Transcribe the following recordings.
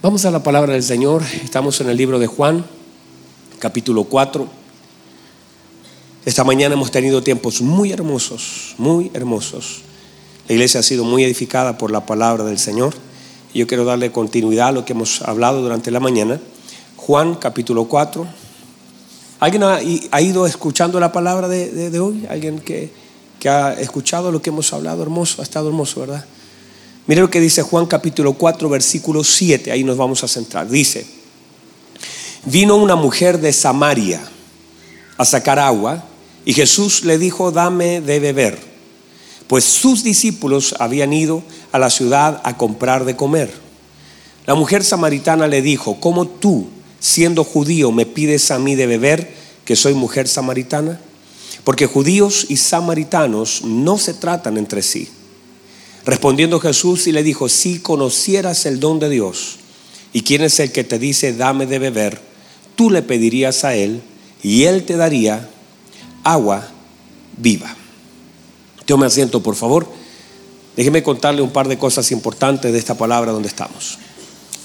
Vamos a la palabra del Señor. Estamos en el libro de Juan, capítulo 4. Esta mañana hemos tenido tiempos muy hermosos, muy hermosos. La iglesia ha sido muy edificada por la palabra del Señor. Yo quiero darle continuidad a lo que hemos hablado durante la mañana. Juan, capítulo 4. ¿Alguien ha, ido escuchando la palabra de, hoy? ¿Alguien que, que ha escuchado lo que hemos hablado? Hermoso, ha estado hermoso, ¿verdad? Mire lo que dice Juan capítulo 4, versículo 7, ahí nos vamos a centrar. Dice, vino una mujer de Samaria a sacar agua y Jesús le dijo, dame de beber, pues sus discípulos habían ido a la ciudad a comprar de comer. La mujer samaritana le dijo, ¿cómo tú, siendo judío, me pides a mí de beber, que soy mujer samaritana? Porque judíos y samaritanos no se tratan entre sí. Respondiendo Jesús y le dijo, si conocieras el don de Dios y quién es el que te dice, dame de beber, tú le pedirías a él y él te daría agua viva. me asiento, por favor. Déjeme contarle un par de cosas importantes de esta palabra donde estamos.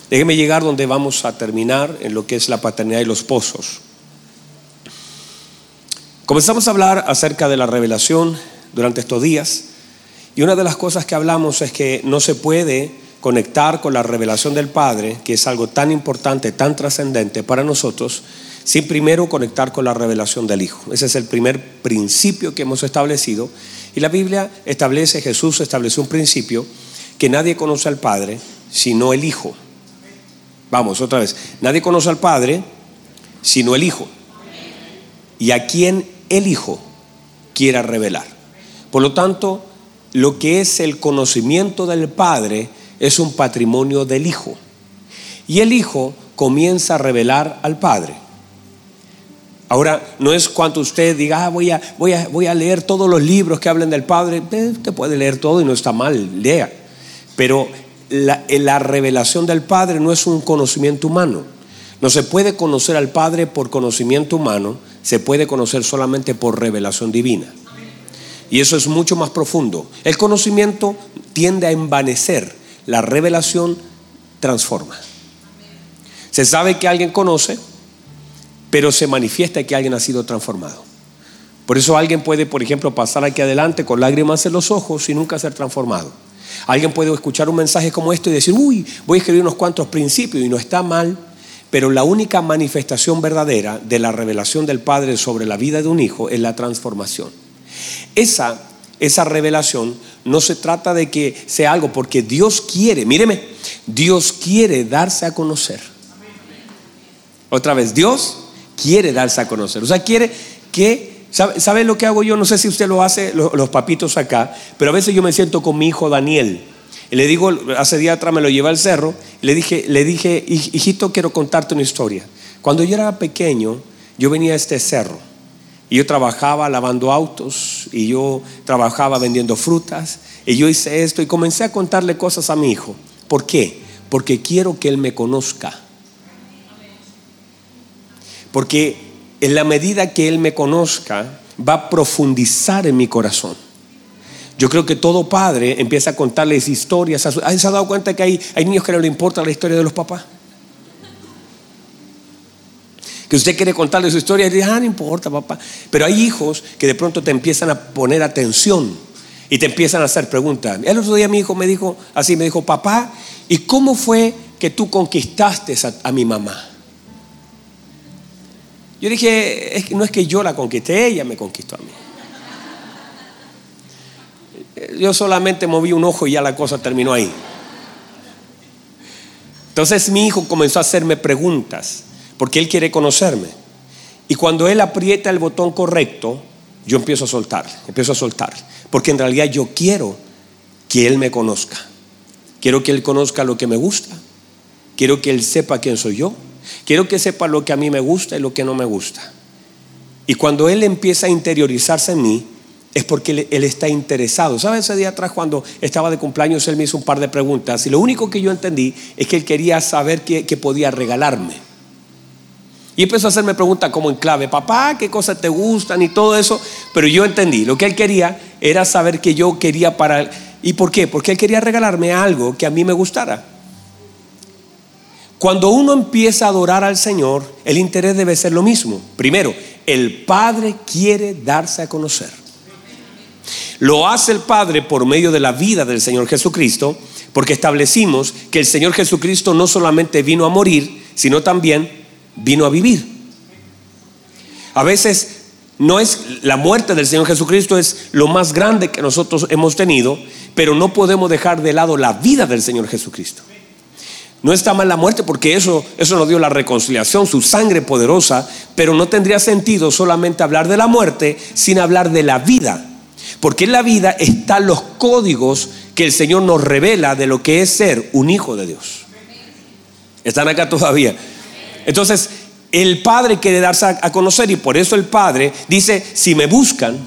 Déjeme llegar donde vamos a terminar en lo que es la paternidad y los pozos. Comenzamos a hablar acerca de la revelación durante estos días. Y una de las cosas que hablamos es que no se puede conectar con la revelación del Padre, que es algo tan importante, tan trascendente para nosotros, sin primero conectar con la revelación del Hijo. Ese es el primer principio que hemos establecido. Y la Biblia establece, Jesús estableció un principio, que nadie conoce al Padre sino el Hijo. Vamos, otra vez. Nadie conoce al Padre sino el Hijo. Y a quien el Hijo quiera revelar. Por lo tanto, lo que es el conocimiento del Padre es un patrimonio del Hijo. Y el Hijo comienza a revelar al Padre. Ahora, no es cuando usted diga, ah, voy, a, voy, a, voy a leer todos los libros que hablen del Padre. Usted puede leer todo y no está mal, lea. Pero la, la revelación del Padre no es un conocimiento humano. No se puede conocer al Padre por conocimiento humano, se puede conocer solamente por revelación divina. Y eso es mucho más profundo. El conocimiento tiende a envanecer, la revelación transforma. Se sabe que alguien conoce, pero se manifiesta que alguien ha sido transformado. Por eso alguien puede, por ejemplo, pasar aquí adelante con lágrimas en los ojos y nunca ser transformado. Alguien puede escuchar un mensaje como esto y decir, uy, voy a escribir unos cuantos principios y no está mal, pero la única manifestación verdadera de la revelación del Padre sobre la vida de un hijo es la transformación. Esa, esa revelación no se trata de que sea algo, porque Dios quiere, míreme, Dios quiere darse a conocer. Otra vez, Dios quiere darse a conocer. O sea, quiere que, ¿sabe, lo que hago yo? No sé si usted lo hace, los, papitos acá, pero a veces yo me siento con mi hijo Daniel. Y le digo, hace día atrás me lo llevé al cerro, le dije, le dije, hijito, quiero contarte una historia. Cuando yo era pequeño, yo venía a este cerro y yo trabajaba lavando autos y yo trabajaba vendiendo frutas y yo hice esto y comencé a contarle cosas a mi hijo. ¿Por qué? Porque quiero que él me conozca. Porque en la medida que él me conozca, va a profundizar en mi corazón. Yo creo que todo padre empieza a contarles historias. ¿Se ha dado cuenta que hay, hay niños que no le importa la historia de los papás? Que usted quiere contarle su historia y dice, ah, no importa, papá. Pero hay hijos que de pronto te empiezan a poner atención y te empiezan a hacer preguntas. El otro día mi hijo me dijo así, me dijo, papá, ¿y cómo fue que tú conquistaste a, mi mamá? Yo dije, no es que yo la conquisté, ella me conquistó a mí. Yo solamente moví un ojo y ya la cosa terminó ahí. Entonces mi hijo comenzó a hacerme preguntas porque Él quiere conocerme. Y cuando Él aprieta el botón correcto, yo empiezo a soltar, empiezo a soltar. Porque en realidad yo quiero que Él me conozca. Quiero que Él conozca lo que me gusta. Quiero que Él sepa quién soy yo. Quiero que sepa lo que a mí me gusta y lo que no me gusta. Y cuando Él empieza a interiorizarse en mí, es porque Él, está interesado. ¿Sabes? Ese día atrás cuando estaba de cumpleaños, Él me hizo un par de preguntas. Y lo único que yo entendí es que Él quería saber qué, qué podía regalarme. Y empezó a hacerme preguntas como en clave, papá, ¿qué cosas te gustan y todo eso? Pero yo entendí, lo que él quería era saber que yo quería para... ¿Y por qué? Porque él quería regalarme algo que a mí me gustara. Cuando uno empieza a adorar al Señor, el interés debe ser lo mismo. Primero, el Padre quiere darse a conocer. Lo hace el Padre por medio de la vida del Señor Jesucristo, porque establecimos que el Señor Jesucristo no solamente vino a morir, sino también vino a vivir. A veces no es la muerte del Señor Jesucristo es lo más grande que nosotros hemos tenido, pero no podemos dejar de lado la vida del Señor Jesucristo. No está mal la muerte porque eso, eso nos dio la reconciliación, su sangre poderosa, pero no tendría sentido solamente hablar de la muerte sin hablar de la vida. Porque en la vida están los códigos que el Señor nos revela de lo que es ser un hijo de Dios. Están acá todavía. Entonces, el Padre quiere darse a conocer y por eso el Padre dice, si me buscan,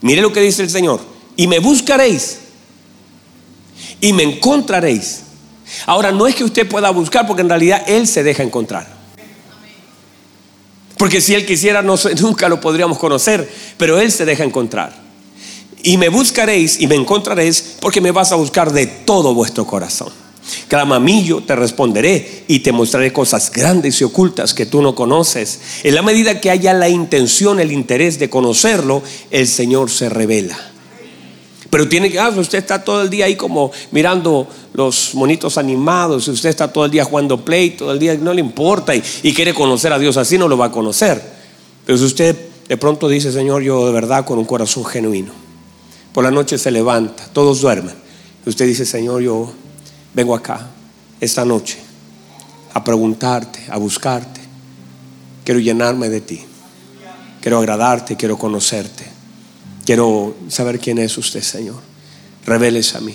mire lo que dice el Señor, y me buscaréis y me encontraréis Ahora, no es que usted pueda buscar, porque en realidad Él se deja encontrar. Porque si Él quisiera, nunca lo podríamos conocer, pero Él se deja encontrar. Y me buscaréis y me encontraréis porque me vas a buscar de todo vuestro corazón. Clama a te responderé y te mostraré cosas grandes y ocultas que tú no conoces. En la medida que haya la intención, el interés de conocerlo, el Señor se revela. Pero tiene que, ah, usted está todo el día ahí como mirando los monitos animados, usted está todo el día jugando play, todo el día no le importa y, y quiere conocer a Dios, así no lo va a conocer. Pero si usted de pronto dice, Señor, yo de verdad con un corazón genuino, por la noche se levanta, todos duermen, usted dice, Señor, yo vengo acá esta noche a preguntarte, a buscarte, quiero llenarme de ti, quiero agradarte, quiero conocerte. Quiero saber quién es usted, Señor. Reveles a mí.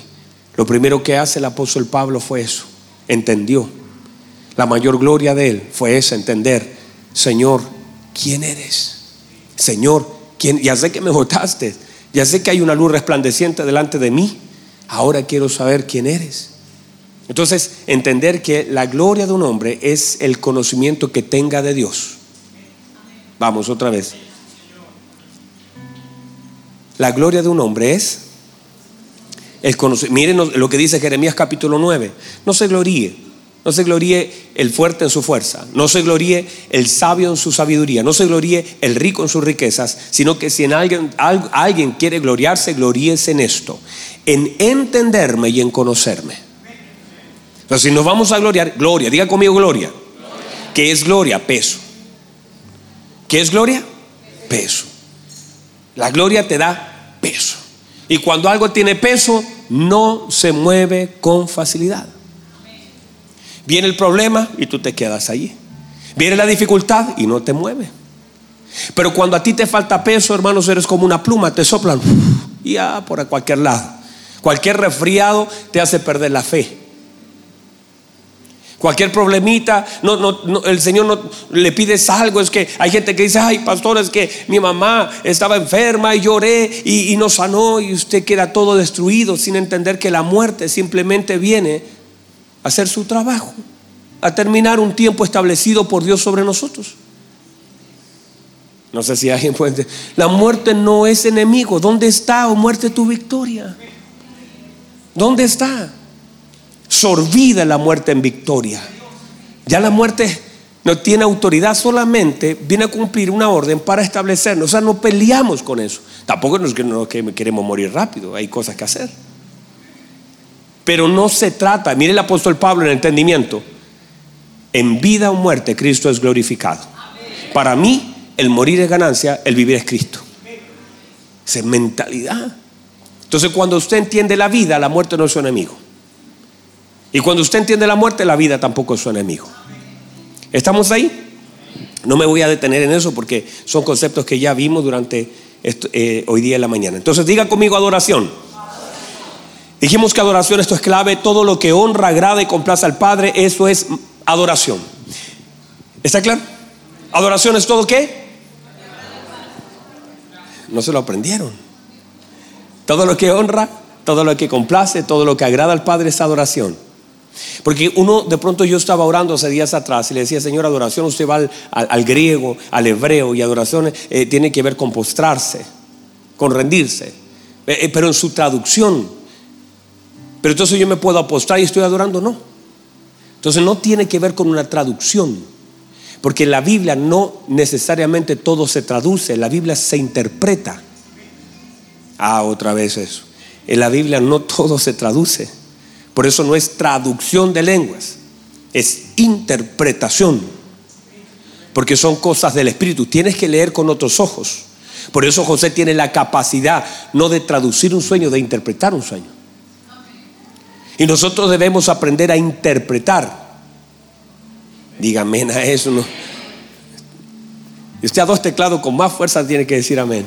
Lo primero que hace el apóstol Pablo fue eso. Entendió. La mayor gloria de él fue esa, entender. Señor, ¿quién eres? Señor, ¿quién? Ya sé que me votaste. Ya sé que hay una luz resplandeciente delante de mí. Ahora quiero saber quién eres. Entonces, entender que la gloria de un hombre es el conocimiento que tenga de Dios. Vamos otra vez. La gloria de un hombre es el conocimiento. Miren lo que dice Jeremías capítulo 9. No se gloríe. No se gloríe el fuerte en su fuerza. No se gloríe el sabio en su sabiduría. No se gloríe el rico en sus riquezas. Sino que si en alguien, alguien quiere gloriarse, gloríese en esto. En entenderme y en conocerme. Entonces, si nos vamos a gloriar, gloria, diga conmigo gloria. gloria. ¿Qué es gloria? Peso. ¿Qué es gloria? Peso. La gloria te da peso. Y cuando algo tiene peso, no se mueve con facilidad. Viene el problema y tú te quedas allí. Viene la dificultad y no te mueve. Pero cuando a ti te falta peso, hermanos, eres como una pluma, te soplan y ya por cualquier lado. Cualquier resfriado te hace perder la fe. Cualquier problemita, no, no, el Señor no le pides algo. Es que hay gente que dice, ay, pastor, es que mi mamá estaba enferma y lloré y, y no sanó y usted queda todo destruido sin entender que la muerte simplemente viene a hacer su trabajo, a terminar un tiempo establecido por Dios sobre nosotros. No sé si alguien puede la muerte no es enemigo. ¿Dónde está, o oh muerte, tu victoria? ¿Dónde está? Sorbida la muerte en victoria. Ya la muerte no tiene autoridad, solamente viene a cumplir una orden para establecernos. O sea, no peleamos con eso. Tampoco nos queremos morir rápido, hay cosas que hacer. Pero no se trata, mire el apóstol Pablo en el entendimiento, en vida o muerte Cristo es glorificado. Para mí, el morir es ganancia, el vivir es Cristo. Esa es mentalidad. Entonces, cuando usted entiende la vida, la muerte no es su enemigo. Y cuando usted entiende la muerte, la vida tampoco es su enemigo. ¿Estamos ahí? No me voy a detener en eso porque son conceptos que ya vimos durante eh, hoy día en la mañana. Entonces diga conmigo adoración. Dijimos que adoración, esto es clave, todo lo que honra, agrada y complace al Padre, eso es adoración. ¿Está claro? Adoración es todo qué? No se lo aprendieron. Todo lo que honra, todo lo que complace, todo lo que agrada al Padre es adoración. Porque uno, de pronto yo estaba orando hace días atrás y le decía, Señor, adoración, usted va al, griego, al hebreo, y adoración eh, tiene que ver con postrarse, con rendirse, eh, eh, pero en su traducción. Pero entonces yo me puedo apostrar y estoy adorando, no. Entonces no tiene que ver con una traducción, porque en la Biblia no necesariamente todo se traduce, la Biblia se interpreta. Ah, otra vez eso. En la Biblia no todo se traduce. Por eso no es traducción de lenguas, es interpretación. Porque son cosas del Espíritu. Tienes que leer con otros ojos. Por eso José tiene la capacidad no de traducir un sueño, de interpretar un sueño. Y nosotros debemos aprender a interpretar. Dígame a eso. ¿no? Y usted a dos teclados con más fuerza tiene que decir amén.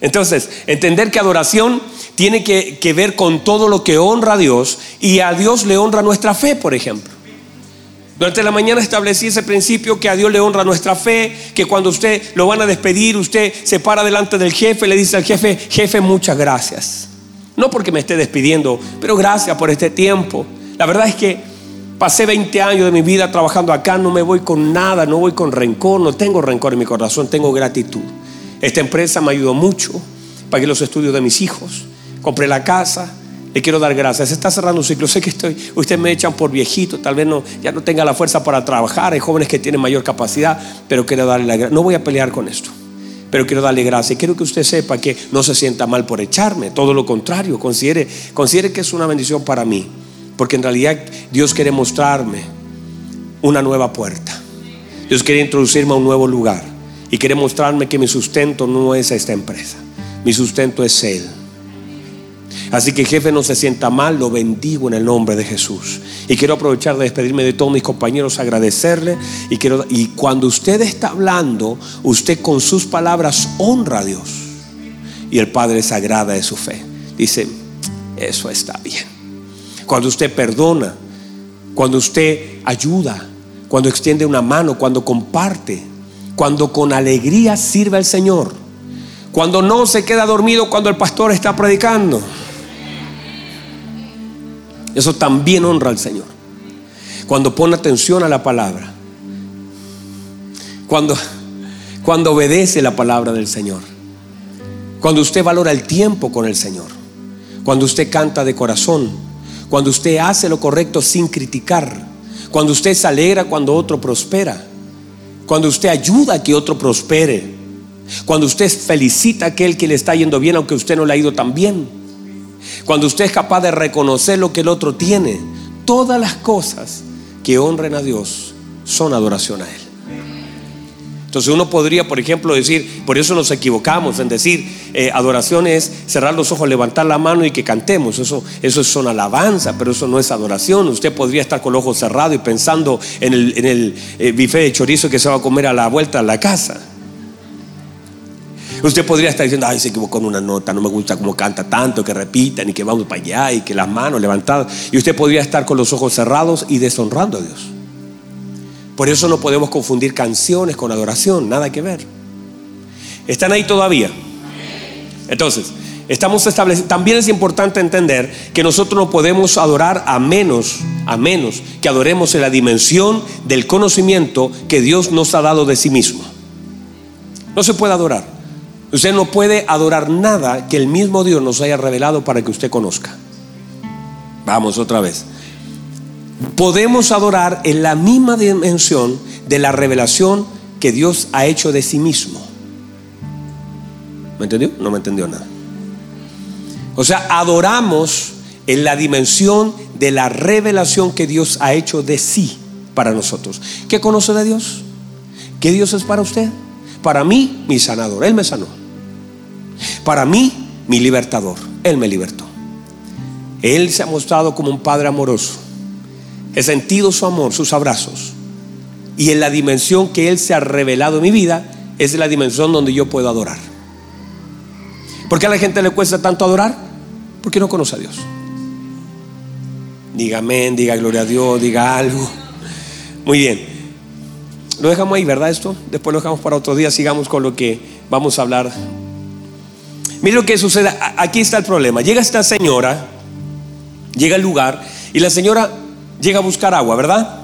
Entonces, entender que adoración tiene que, ver con todo lo que honra a Dios y a Dios le honra nuestra fe, por ejemplo. Durante la mañana establecí ese principio que a Dios le honra nuestra fe, que cuando usted lo van a despedir, usted se para delante del jefe, le dice al jefe, jefe, muchas gracias. No porque me esté despidiendo, pero gracias por este tiempo. La verdad es que pasé 20 años de mi vida trabajando acá, no me voy con nada, no voy con rencor, no tengo rencor en mi corazón, tengo gratitud. Esta empresa me ayudó mucho, pagué los estudios de mis hijos, compré la casa, le quiero dar gracias. Se está cerrando un ciclo. Sé que estoy, ustedes me echan por viejito, tal vez no, ya no tenga la fuerza para trabajar. Hay jóvenes que tienen mayor capacidad, pero quiero darle la gracia. No voy a pelear con esto, pero quiero darle gracias. Y quiero que usted sepa que no se sienta mal por echarme. Todo lo contrario, considere, considere que es una bendición para mí. Porque en realidad Dios quiere mostrarme una nueva puerta. Dios quiere introducirme a un nuevo lugar. Y quiere mostrarme que mi sustento no es esta empresa. Mi sustento es Él. Así que jefe no se sienta mal, lo bendigo en el nombre de Jesús. Y quiero aprovechar de despedirme de todos mis compañeros, agradecerle. Y, quiero, y cuando usted está hablando, usted con sus palabras honra a Dios. Y el Padre se agrada de su fe. Dice, eso está bien. Cuando usted perdona, cuando usted ayuda, cuando extiende una mano, cuando comparte, cuando con alegría sirve al Señor, cuando no se queda dormido cuando el pastor está predicando eso también honra al Señor. Cuando pone atención a la palabra. Cuando, cuando obedece la palabra del Señor. Cuando usted valora el tiempo con el Señor. Cuando usted canta de corazón. Cuando usted hace lo correcto sin criticar. Cuando usted se alegra cuando otro prospera. Cuando usted ayuda a que otro prospere. Cuando usted felicita a aquel que le está yendo bien aunque usted no le ha ido tan bien. Cuando usted es capaz de reconocer lo que el otro tiene, todas las cosas que honren a Dios son adoración a Él. Entonces uno podría, por ejemplo, decir, por eso nos equivocamos en decir, eh, adoración es cerrar los ojos, levantar la mano y que cantemos. Eso, eso es una alabanza, pero eso no es adoración. Usted podría estar con los ojos cerrados y pensando en el, en eh, de chorizo que se va a comer a la vuelta a la casa. Usted podría estar diciendo, ay, se equivocó en una nota, no me gusta cómo canta tanto, que repitan y que vamos para allá y que las manos levantadas. Y usted podría estar con los ojos cerrados y deshonrando a Dios. Por eso no podemos confundir canciones con adoración, nada que ver. ¿Están ahí todavía? Entonces, estamos estableciendo, también es importante entender que nosotros no podemos adorar a menos, a menos que adoremos en la dimensión del conocimiento que Dios nos ha dado de sí mismo. No se puede adorar. Usted no puede adorar nada que el mismo Dios nos haya revelado para que usted conozca. Vamos otra vez. Podemos adorar en la misma dimensión de la revelación que Dios ha hecho de sí mismo. ¿Me entendió? No me entendió nada. O sea, adoramos en la dimensión de la revelación que Dios ha hecho de sí para nosotros. ¿Qué conoce de Dios? ¿Qué Dios es para usted? Para mí, mi sanador. Él me sanó. Para mí, mi libertador. Él me libertó. Él se ha mostrado como un padre amoroso. He sentido su amor, sus abrazos. Y en la dimensión que Él se ha revelado en mi vida, es la dimensión donde yo puedo adorar. ¿Por qué a la gente le cuesta tanto adorar? Porque no conoce a Dios. Diga amén, diga gloria a Dios, diga algo. Muy bien. Lo dejamos ahí, ¿verdad? Esto. Después lo dejamos para otro día. Sigamos con lo que vamos a hablar Mire lo que sucede. Aquí está el problema. Llega esta señora, llega al lugar y la señora llega a buscar agua, ¿verdad?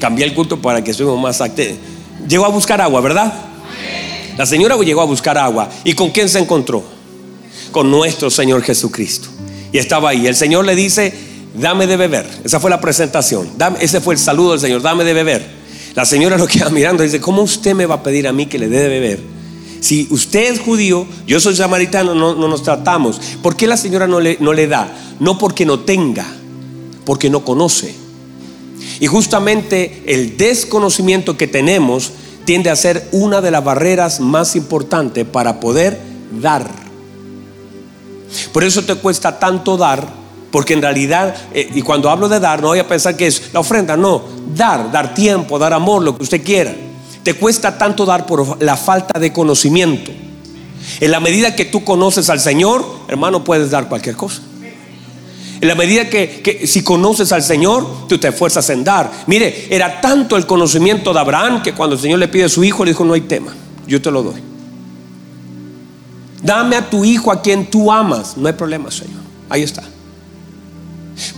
Cambié el culto para que estemos más activos. Llegó a buscar agua, ¿verdad? La señora llegó a buscar agua. ¿Y con quién se encontró? Con nuestro Señor Jesucristo. Y estaba ahí. El Señor le dice, dame de beber. Esa fue la presentación. ese fue el saludo del Señor, dame de beber. La señora lo queda mirando y dice, ¿cómo usted me va a pedir a mí que le dé de beber? Si usted es judío, yo soy samaritano, no, nos tratamos. ¿Por qué la señora no le, no le da? No porque no tenga, porque no conoce. Y justamente el desconocimiento que tenemos tiende a ser una de las barreras más importantes para poder dar. Por eso te cuesta tanto dar, porque en realidad, eh, y cuando hablo de dar, no voy a pensar que es la ofrenda, no, dar, dar tiempo, dar amor, lo que usted quiera. Te cuesta tanto dar por la falta de conocimiento. En la medida que tú conoces al Señor, hermano, puedes dar cualquier cosa. En la medida que, si conoces al Señor, tú te esfuerzas en dar. Mire, era tanto el conocimiento de Abraham que cuando el Señor le pide a su hijo, le dijo, no hay tema, yo te lo doy. Dame a tu hijo a quien tú amas. No hay problema, Señor. Ahí está.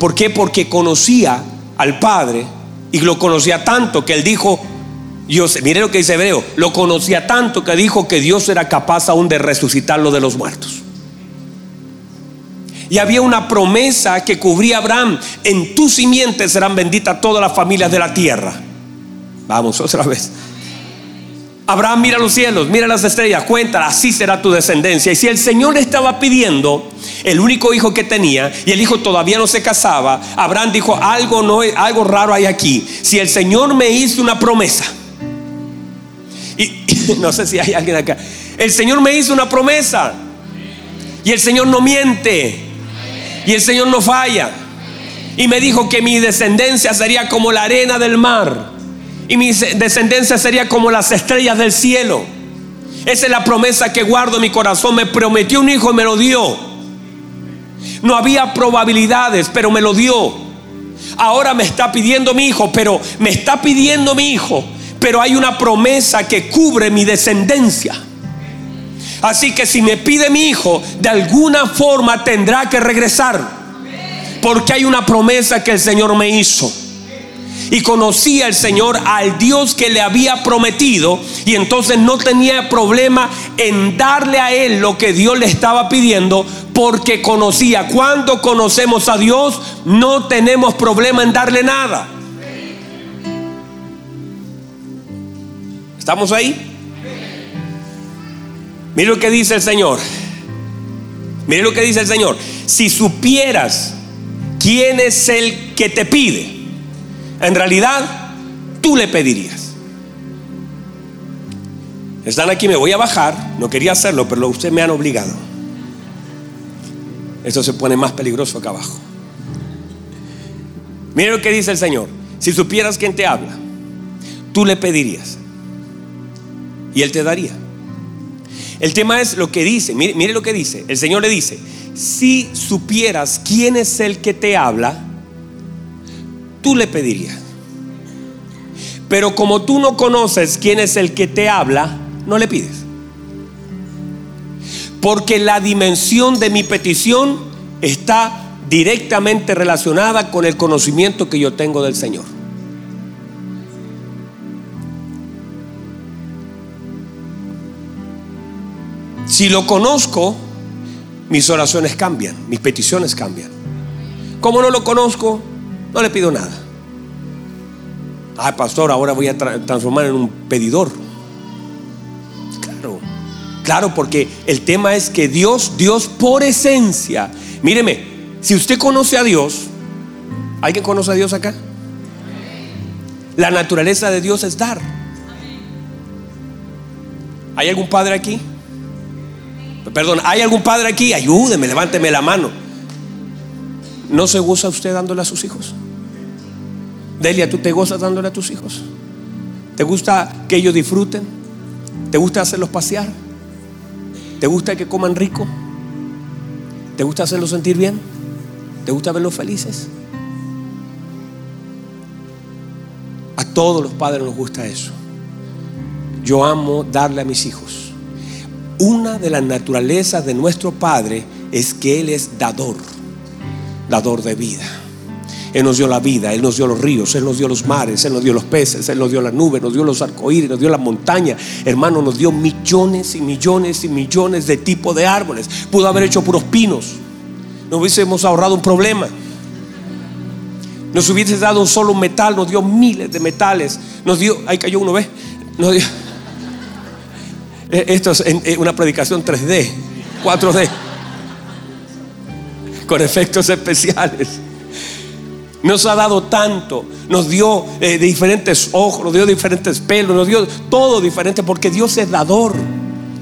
¿Por qué? Porque conocía al Padre y lo conocía tanto que él dijo, Dios, mire lo que dice Hebreo, lo conocía tanto que dijo que Dios era capaz aún de resucitarlo de los muertos. Y había una promesa que cubría a Abraham, en tu simiente serán benditas todas las familias de la tierra. Vamos otra vez. Abraham mira los cielos, mira las estrellas, cuéntala, así será tu descendencia. Y si el Señor estaba pidiendo el único hijo que tenía y el hijo todavía no se casaba, Abraham dijo, algo, no, algo raro hay aquí. Si el Señor me hizo una promesa, y, no sé si hay alguien acá, el Señor me hizo una promesa y el Señor no miente y el Señor no falla. Y me dijo que mi descendencia sería como la arena del mar y mi descendencia sería como las estrellas del cielo. Esa es la promesa que guardo en mi corazón. Me prometió un hijo y me lo dio. No había probabilidades, pero me lo dio. Ahora me está pidiendo mi hijo, pero me está pidiendo mi hijo, pero hay una promesa que cubre mi descendencia. Así que si me pide mi hijo, de alguna forma tendrá que regresar. Porque hay una promesa que el Señor me hizo y conocía el Señor al Dios que le había prometido y entonces no tenía problema en darle a él lo que Dios le estaba pidiendo porque conocía. Cuando conocemos a Dios no tenemos problema en darle nada. ¿Estamos ahí? Mire lo que dice el Señor. Mire lo que dice el Señor. Si supieras quién es el que te pide, en realidad tú le pedirías. Están aquí, me voy a bajar, no quería hacerlo, pero ustedes me han obligado. Esto se pone más peligroso acá abajo. Mire lo que dice el Señor. Si supieras quién te habla, tú le pedirías. Y Él te daría. El tema es lo que dice. Mire, mire, lo que dice. El Señor le dice, si supieras quién es el que te habla, tú le pedirías. Pero como tú no conoces quién es el que te habla, no le pides. Porque la dimensión de mi petición está directamente relacionada con el conocimiento que yo tengo del Señor. Si lo conozco, mis oraciones cambian, mis peticiones cambian. Como no lo conozco, no le pido nada. Ay, pastor, ahora voy a transformar en un pedidor. Claro, claro, porque el tema es que Dios, Dios por esencia, míreme, si usted conoce a Dios, ¿alguien conoce a Dios acá? La naturaleza de Dios es dar. ¿Hay algún padre aquí? Perdón, ¿hay algún padre aquí? Ayúdeme, levánteme la mano. ¿No se goza usted dándole a sus hijos? Delia, ¿tú te gozas dándole a tus hijos? ¿Te gusta que ellos disfruten? ¿Te gusta hacerlos pasear? ¿Te gusta que coman rico? ¿Te gusta hacerlos sentir bien? ¿Te gusta verlos felices? A todos los padres nos gusta eso. Yo amo darle a mis hijos. Una de las naturalezas de nuestro Padre es que Él es dador dador de vida. Él nos dio la vida, Él nos dio los ríos, Él nos dio los mares, Él nos dio los peces, Él nos dio la nube, nos dio los arcoíris, nos dio la montaña. Hermano, nos dio millones y millones y millones de tipos de árboles. Pudo haber hecho puros pinos. No hubiésemos ahorrado un problema. Nos hubiese dado un solo metal, nos dio miles de metales. Nos dio, ahí cayó uno, ¿ves? Nos dio. Esto es eh, una predicación 3D, 4D, con efectos especiales. Nos ha dado tanto, nos dio eh, diferentes ojos, nos dio diferentes pelos, nos dio todo diferente porque Dios es dador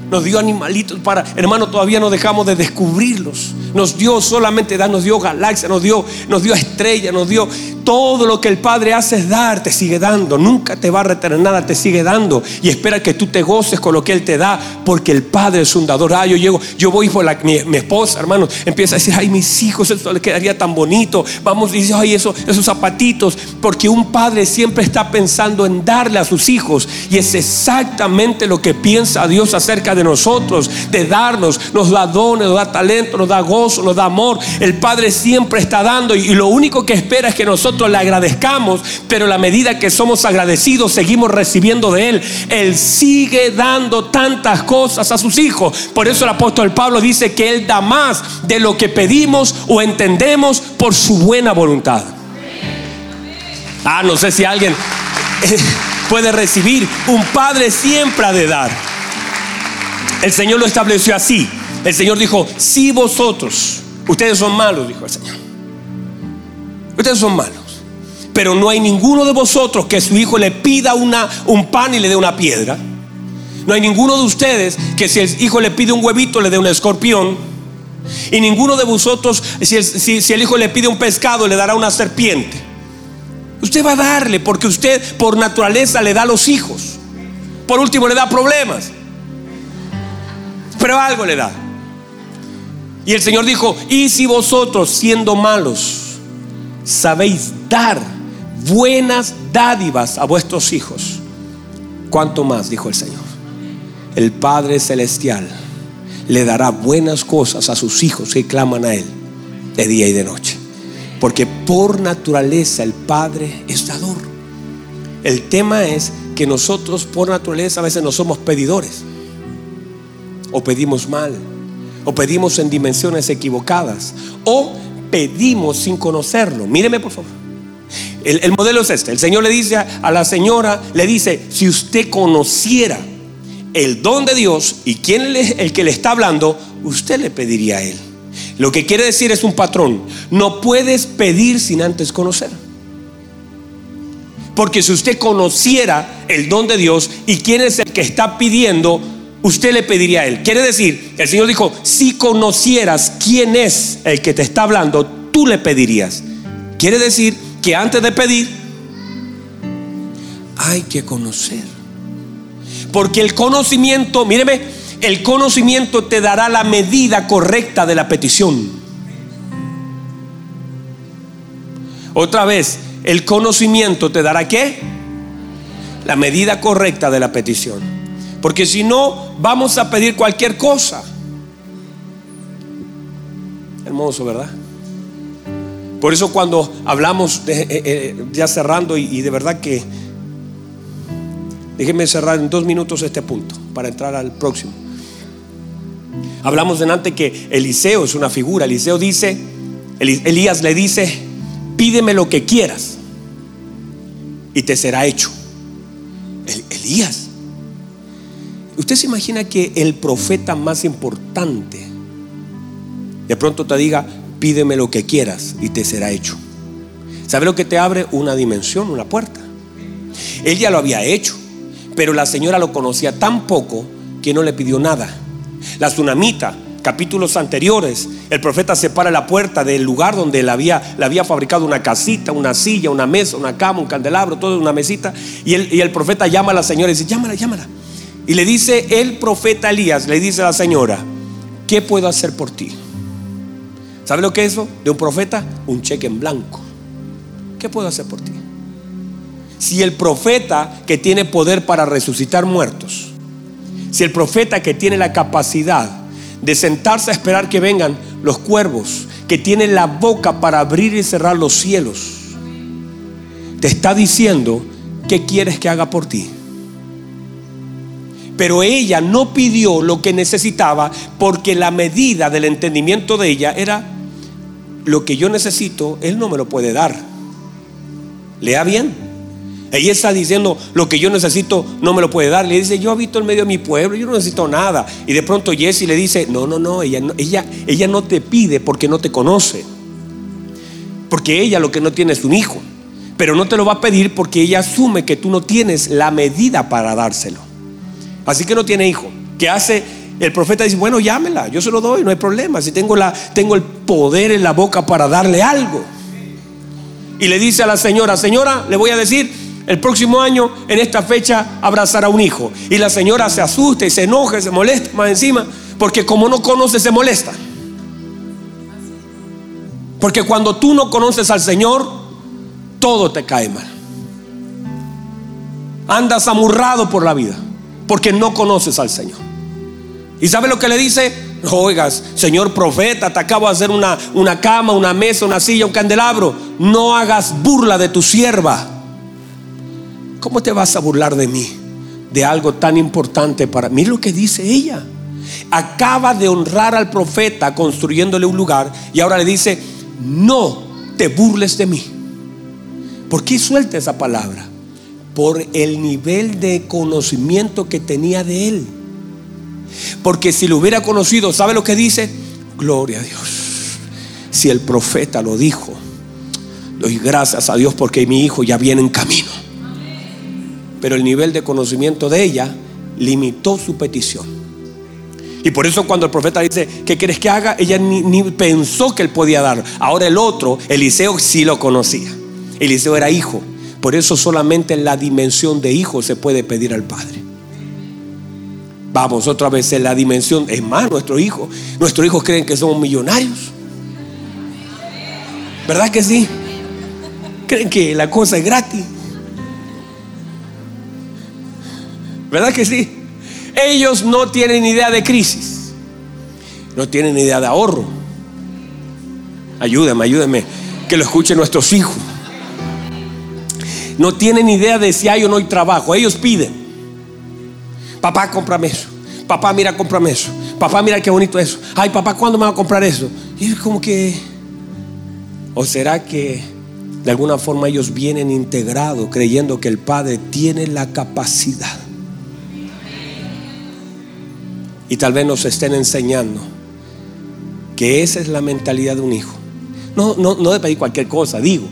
nos dio animalitos para, hermano, todavía no dejamos de descubrirlos. Nos dio solamente dar, nos dio galaxia, nos dio, nos dio estrella, nos dio todo lo que el Padre hace es dar, te sigue dando. Nunca te va a retener nada, te sigue dando. Y espera que tú te goces con lo que Él te da, porque el Padre es un dador. Ah, yo llego, yo voy por la, mi, esposa, hermano, empieza a decir, ay, mis hijos, esto le quedaría tan bonito. Vamos, y dice, ay, eso, esos zapatitos, porque un padre siempre está pensando en darle a sus hijos. Y es exactamente lo que piensa Dios acerca de nosotros, de darnos, nos da dones, nos da talento, nos da gozo, nos da amor. El Padre siempre está dando y, lo único que espera es que nosotros le agradezcamos, pero la medida que somos agradecidos seguimos recibiendo de Él. Él sigue dando tantas cosas a sus hijos. Por eso el apóstol Pablo dice que Él da más de lo que pedimos o entendemos por su buena voluntad. Ah, no sé si alguien puede recibir. Un padre siempre ha de dar. El Señor lo estableció así. El Señor dijo, si vosotros, ustedes son malos, dijo el Señor. Ustedes son malos. Pero no hay ninguno de vosotros que su hijo le pida un pan y le dé una piedra. No hay ninguno de ustedes que si el hijo le pide un huevito le dé un escorpión. Y ninguno de vosotros, si el, si el hijo le pide un pescado, le dará una serpiente. Usted va a darle porque usted por naturaleza le da a los hijos. Por último, le da problemas pero algo le da. Y el Señor dijo, y si vosotros siendo malos sabéis dar buenas dádivas a vuestros hijos, ¿cuánto más? dijo el Señor. El Padre Celestial le dará buenas cosas a sus hijos que claman a Él de día y de noche. Porque por naturaleza el Padre es dador. El tema es que nosotros por naturaleza a veces no somos pedidores o pedimos mal, o pedimos en dimensiones equivocadas, o pedimos sin conocerlo. Míreme por favor. El, modelo es este. El Señor le dice a la señora, le dice, si usted conociera el don de Dios y quién es el que le está hablando, usted le pediría a él. Lo que quiere decir es un patrón. No puedes pedir sin antes conocer. Porque si usted conociera el don de Dios y quién es el que está pidiendo, usted le pediría a él. Quiere decir, el Señor dijo, si conocieras quién es el que te está hablando, tú le pedirías. Quiere decir que antes de pedir, hay que conocer. Porque el conocimiento, míreme, el conocimiento te dará la medida correcta de la petición. Otra vez, el conocimiento te dará qué? La medida correcta de la petición. Porque si no, vamos a pedir cualquier cosa. Hermoso, ¿verdad? Por eso cuando hablamos, de, eh, eh, ya cerrando, y, de verdad que, déjenme cerrar en dos minutos este punto para entrar al próximo. Hablamos delante que Eliseo es una figura. Eliseo dice, Elías le dice, pídeme lo que quieras y te será hecho. Elías Usted se imagina que el profeta más importante de pronto te diga, pídeme lo que quieras y te será hecho. ¿Sabe lo que te abre? Una dimensión, una puerta. Él ya lo había hecho, pero la señora lo conocía tan poco que no le pidió nada. La tsunamita, capítulos anteriores, el profeta se para la puerta del lugar donde le había, había fabricado una casita, una silla, una mesa, una cama, un candelabro, todo una mesita. Y el, y el profeta llama a la señora y dice, llámala, llámala. Y le dice el profeta Elías, le dice a la señora, ¿qué puedo hacer por ti? ¿Sabe lo que es eso? De un profeta, un cheque en blanco. ¿Qué puedo hacer por ti? Si el profeta que tiene poder para resucitar muertos, si el profeta que tiene la capacidad de sentarse a esperar que vengan los cuervos, que tiene la boca para abrir y cerrar los cielos, te está diciendo, ¿qué quieres que haga por ti? Pero ella no pidió lo que necesitaba porque la medida del entendimiento de ella era lo que yo necesito, Él no me lo puede dar. Lea bien. Ella está diciendo, lo que yo necesito no me lo puede dar. Le dice, yo habito en medio de mi pueblo, yo no necesito nada. Y de pronto Jesse le dice, no, no, no, ella ella, ella no te pide porque no te conoce. Porque ella lo que no tiene es un hijo. Pero no te lo va a pedir porque ella asume que tú no tienes la medida para dárselo. Así que no tiene hijo. ¿Qué hace? El profeta dice, bueno, llámela, yo se lo doy, no hay problema. Si tengo, la, tengo el poder en la boca para darle algo. Y le dice a la señora, señora, le voy a decir, el próximo año, en esta fecha, abrazará un hijo. Y la señora se asusta y se enoja y se molesta más encima, porque como no conoce, se molesta. Porque cuando tú no conoces al Señor, todo te cae mal. Andas amurrado por la vida, porque no conoces al Señor. ¿Y sabe lo que le dice? Oigas, señor profeta, te acabo de hacer una, una cama, una mesa, una silla, un candelabro. No hagas burla de tu sierva. ¿Cómo te vas a burlar de mí? De algo tan importante para mí. lo que dice ella. Acaba de honrar al profeta construyéndole un lugar y ahora le dice, no te burles de mí. ¿Por qué suelta esa palabra? Por el nivel de conocimiento que tenía de él. Porque si lo hubiera conocido, ¿sabe lo que dice? Gloria a Dios. Si el profeta lo dijo, doy gracias a Dios porque mi hijo ya viene en camino. Pero el nivel de conocimiento de ella limitó su petición. Y por eso cuando el profeta dice, ¿qué quieres que haga? Ella ni, ni, pensó que él podía dar. Ahora el otro, Eliseo, sí lo conocía. Eliseo era hijo. Por eso solamente en la dimensión de hijo se puede pedir al Padre. Vamos otra vez en la dimensión, es más, nuestro hijo, nuestros hijos creen que somos millonarios. ¿Verdad que sí? Creen que la cosa es gratis. ¿Verdad que sí? Ellos no tienen idea de crisis. No tienen idea de ahorro. Ayúdame, ayúdame. Que lo escuchen nuestros hijos. No tienen idea de si hay o no hay trabajo. Ellos piden. Papá, cómprame eso. Papá, mira, cómprame eso. Papá, mira qué bonito eso. Ay, papá, ¿cuándo me va a comprar eso? Y es como que... ¿O será que de alguna forma ellos vienen integrados creyendo que el Padre tiene la capacidad? Y tal vez nos estén enseñando que esa es la mentalidad de un hijo. No, no, no de pedir cualquier cosa, digo,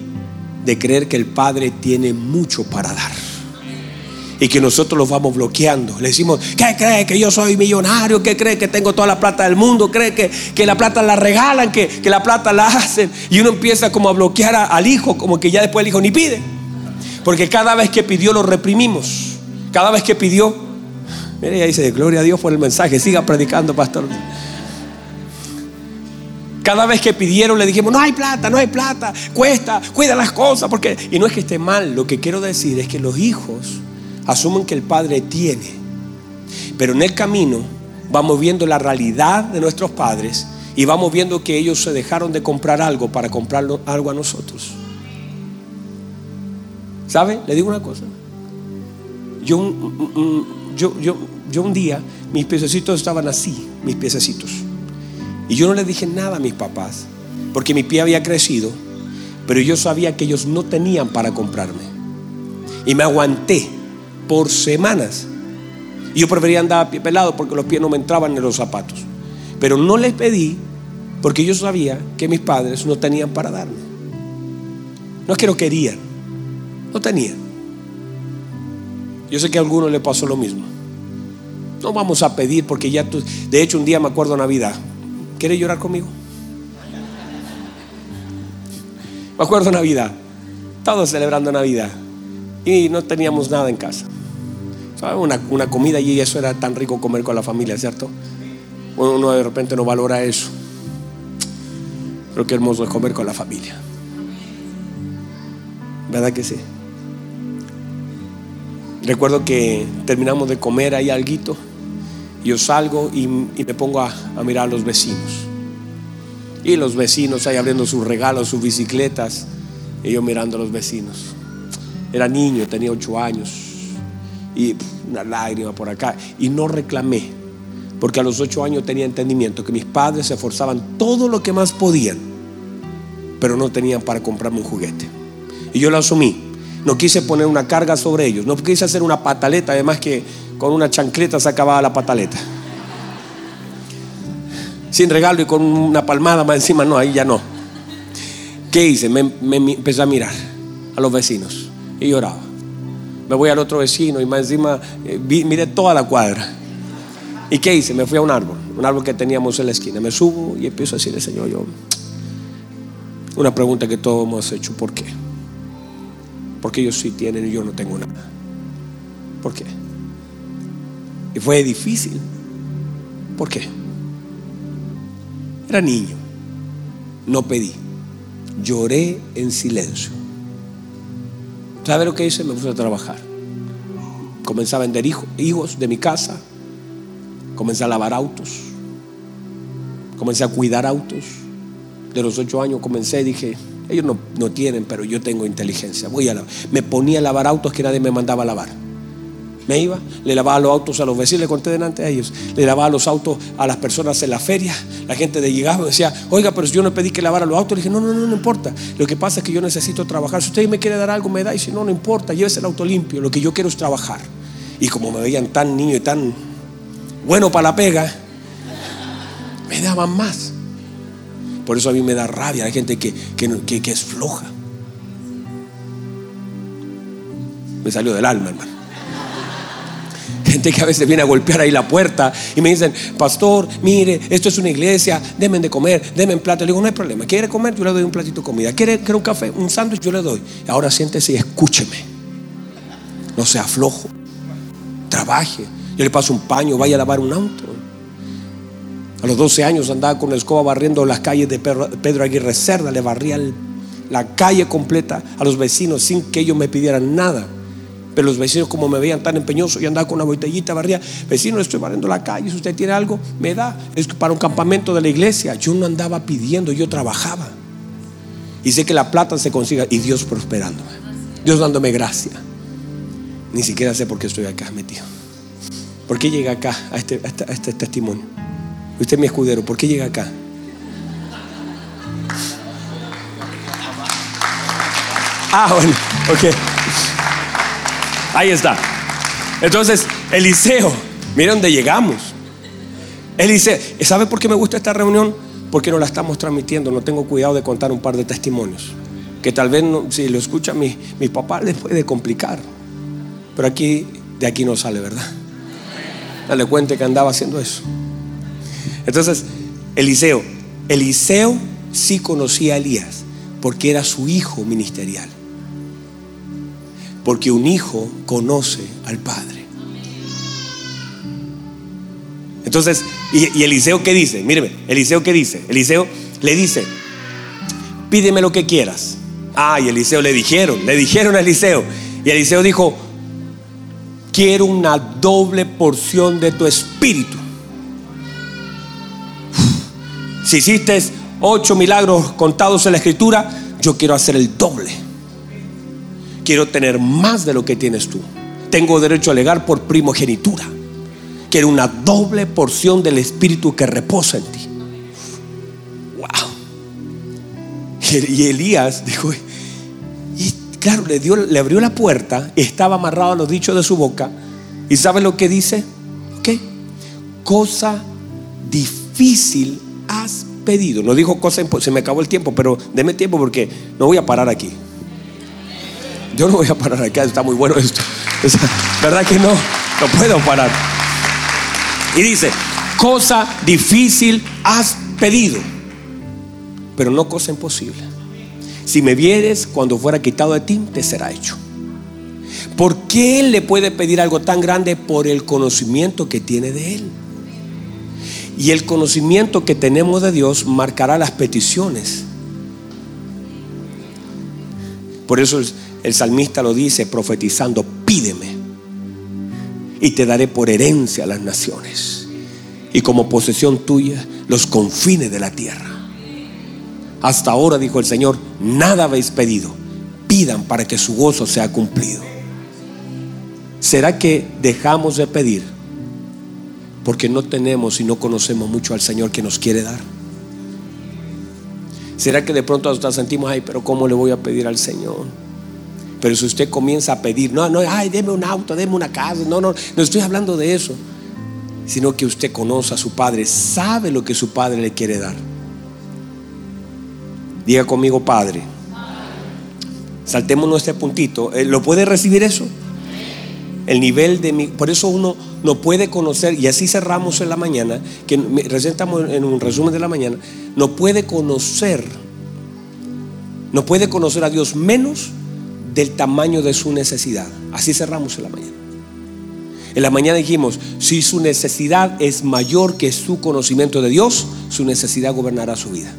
de creer que el Padre tiene mucho para dar y que nosotros los vamos bloqueando. Le decimos, ¿qué cree que yo soy millonario? ¿Qué cree que tengo toda la plata del mundo? ¿Cree que, que la plata la regalan? Que, que, la plata la hacen? Y uno empieza como a bloquear a, al hijo, como que ya después el hijo ni pide. Porque cada vez que pidió lo reprimimos. Cada vez que pidió, mire, ella dice, gloria a Dios por el mensaje, siga predicando, pastor. Cada vez que pidieron le dijimos, no hay plata, no hay plata, cuesta, cuida las cosas, porque... Y no es que esté mal, lo que quiero decir es que los hijos asumen que el Padre tiene. Pero en el camino vamos viendo la realidad de nuestros padres y vamos viendo que ellos se dejaron de comprar algo para comprar algo a nosotros. ¿Sabe? Le digo una cosa. Yo, yo, yo, yo un día, mis piececitos estaban así, mis piececitos. Y yo no le dije nada a mis papás, porque mi pie había crecido, pero yo sabía que ellos no tenían para comprarme. Y me aguanté por semanas. Y yo prefería andar a pie pelado porque los pies no me entraban en los zapatos. Pero no les pedí porque yo sabía que mis padres no tenían para darme. No es que no querían, no tenían. Yo sé que a algunos le pasó lo mismo. No vamos a pedir porque ya tú... De hecho, un día me acuerdo Navidad. ¿Quieres llorar conmigo? Me acuerdo Navidad. Todos celebrando Navidad. Y no teníamos nada en casa. Una, una, comida y eso era tan rico comer con la familia, ¿cierto? Uno de repente no valora eso. Pero qué hermoso es comer con la familia. ¿Verdad que sí? Recuerdo que terminamos de comer ahí algo. Yo salgo y, me pongo a, a, mirar a los vecinos. Y los vecinos ahí abriendo sus regalos, sus bicicletas. Y yo mirando a los vecinos. Era niño, tenía ocho años y una lágrima por acá. Y no reclamé, porque a los ocho años tenía entendimiento que mis padres se esforzaban todo lo que más podían, pero no tenían para comprarme un juguete. Y yo lo asumí. No quise poner una carga sobre ellos. No quise hacer una pataleta. Además que con una chancleta se acababa la pataleta. Sin regalo y con una palmada más encima. No, ahí ya no. ¿Qué hice? Me, empecé a mirar a los vecinos y lloraba. Me voy al otro vecino y más encima eh, miré toda la cuadra. ¿Y qué hice? Me fui a un árbol, un árbol que teníamos en la esquina. Me subo y empiezo a decirle, Señor, yo... Una pregunta que todos hemos hecho, ¿por qué? Porque ellos sí tienen y yo no tengo nada. ¿Por qué? Y fue difícil. ¿Por qué? Era niño. No pedí. Lloré en silencio. ¿Sabe lo que hice? Me puse a trabajar. Comencé a vender hijos, de mi casa. Comencé a lavar autos. Comencé a cuidar autos. De los ocho años comencé y dije, ellos no, no tienen, pero yo tengo inteligencia. Voy a lavar. Me ponía a lavar autos que nadie me mandaba a lavar. Me iba, le lavaba los autos a los vecinos, le conté delante a ellos, le lavaba los autos a las personas en la feria, la gente de llegaba y decía, oiga, pero yo no pedí que lavara los autos, le dije, no, no, no, no importa, lo que pasa es que yo necesito trabajar, si usted me quiere dar algo, me da, y si no, no importa, llévese el auto limpio, lo que yo quiero es trabajar. Y como me veían tan niño y tan bueno para la pega, me daban más. Por eso a mí me da rabia la gente que, que, es floja. Me salió del alma, hermano gente que a veces viene a golpear ahí la puerta y me dicen, pastor, mire, esto es una iglesia, denme de comer, denme en plato. Le digo, no hay problema, ¿quiere comer? Yo le doy un platito de comida. ¿Quiere, quiere un café, un sándwich? Yo le doy. Ahora siéntese y escúcheme. No sea flojo. Trabaje. Yo le paso un paño, vaya a lavar un auto. A los 12 años andaba con la escoba barriendo las calles de Pedro Aguirre Cerda, le barría la calle completa a los vecinos sin que ellos me pidieran nada. Pero los vecinos como me veían tan empeñoso, yo andaba con una botellita, barría, vecino, estoy barriendo la calle, si usted tiene algo, me da. Es para un campamento de la iglesia. Yo no andaba pidiendo, yo trabajaba. Y sé que la plata se consiga y Dios prosperándome. Dios dándome gracia. Ni siquiera sé por qué estoy acá metido. ¿Por qué llega acá a este, este, a este testimonio? Usted es mi escudero, ¿por qué llega acá? Ah, bueno, ok. Ahí está. Entonces, Eliseo, mira dónde llegamos. Eliseo, ¿sabe por qué me gusta esta reunión? Porque no la estamos transmitiendo, no tengo cuidado de contar un par de testimonios. Que tal vez si lo escucha mi, mi papá les puede complicar. Pero aquí, de aquí no sale, ¿verdad? Dale cuenta que andaba haciendo eso. Entonces, Eliseo, Eliseo sí conocía a Elías porque era su hijo ministerial. Porque un hijo conoce al Padre. Entonces, ¿y, Eliseo qué dice? Míreme, Eliseo qué dice? Eliseo le dice, pídeme lo que quieras. Ah, y Eliseo le dijeron, le dijeron a Eliseo. Y Eliseo dijo, quiero una doble porción de tu espíritu. Si hiciste ocho milagros contados en la escritura, yo quiero hacer el doble quiero tener más de lo que tienes tú. Tengo derecho a alegar por primogenitura. Quiero una doble porción del Espíritu que reposa en ti. Wow. Y Elías dijo, y claro, le, dio, le abrió la puerta, estaba amarrado a los dichos de su boca. ¿Y sabe lo que dice? ¿Qué? Cosa difícil has pedido. No dijo cosa se me acabó el tiempo, pero deme tiempo porque no voy a parar aquí. Yo no voy a parar acá, está muy bueno esto. ¿Verdad que no? No puedo parar. Y dice, cosa difícil has pedido, pero no cosa imposible. Si me vieres cuando fuera quitado de ti, te será hecho. ¿Por qué Él le puede pedir algo tan grande? Por el conocimiento que tiene de Él. Y el conocimiento que tenemos de Dios marcará las peticiones. Por eso el salmista lo dice profetizando, pídeme y te daré por herencia las naciones y como posesión tuya los confines de la tierra. Hasta ahora, dijo el Señor, nada habéis pedido. Pidan para que su gozo sea cumplido. ¿Será que dejamos de pedir porque no tenemos y no conocemos mucho al Señor que nos quiere dar? ¿Será que de pronto hasta sentimos, ay, pero ¿cómo le voy a pedir al Señor? Pero si usted comienza a pedir, no, no, ay, deme un auto, deme una casa, no, no, no estoy hablando de eso, sino que usted conoce a su Padre, sabe lo que su Padre le quiere dar. Diga conmigo, Padre. Saltemos este puntito. Eh, ¿Lo puede recibir eso? El nivel de mi. Por eso uno no puede conocer, y así cerramos en la mañana, que recién estamos en un resumen de la mañana, no puede conocer, no puede conocer a Dios menos del tamaño de su necesidad. Así cerramos en la mañana. En la mañana dijimos, si su necesidad es mayor que su conocimiento de Dios, su necesidad gobernará su vida.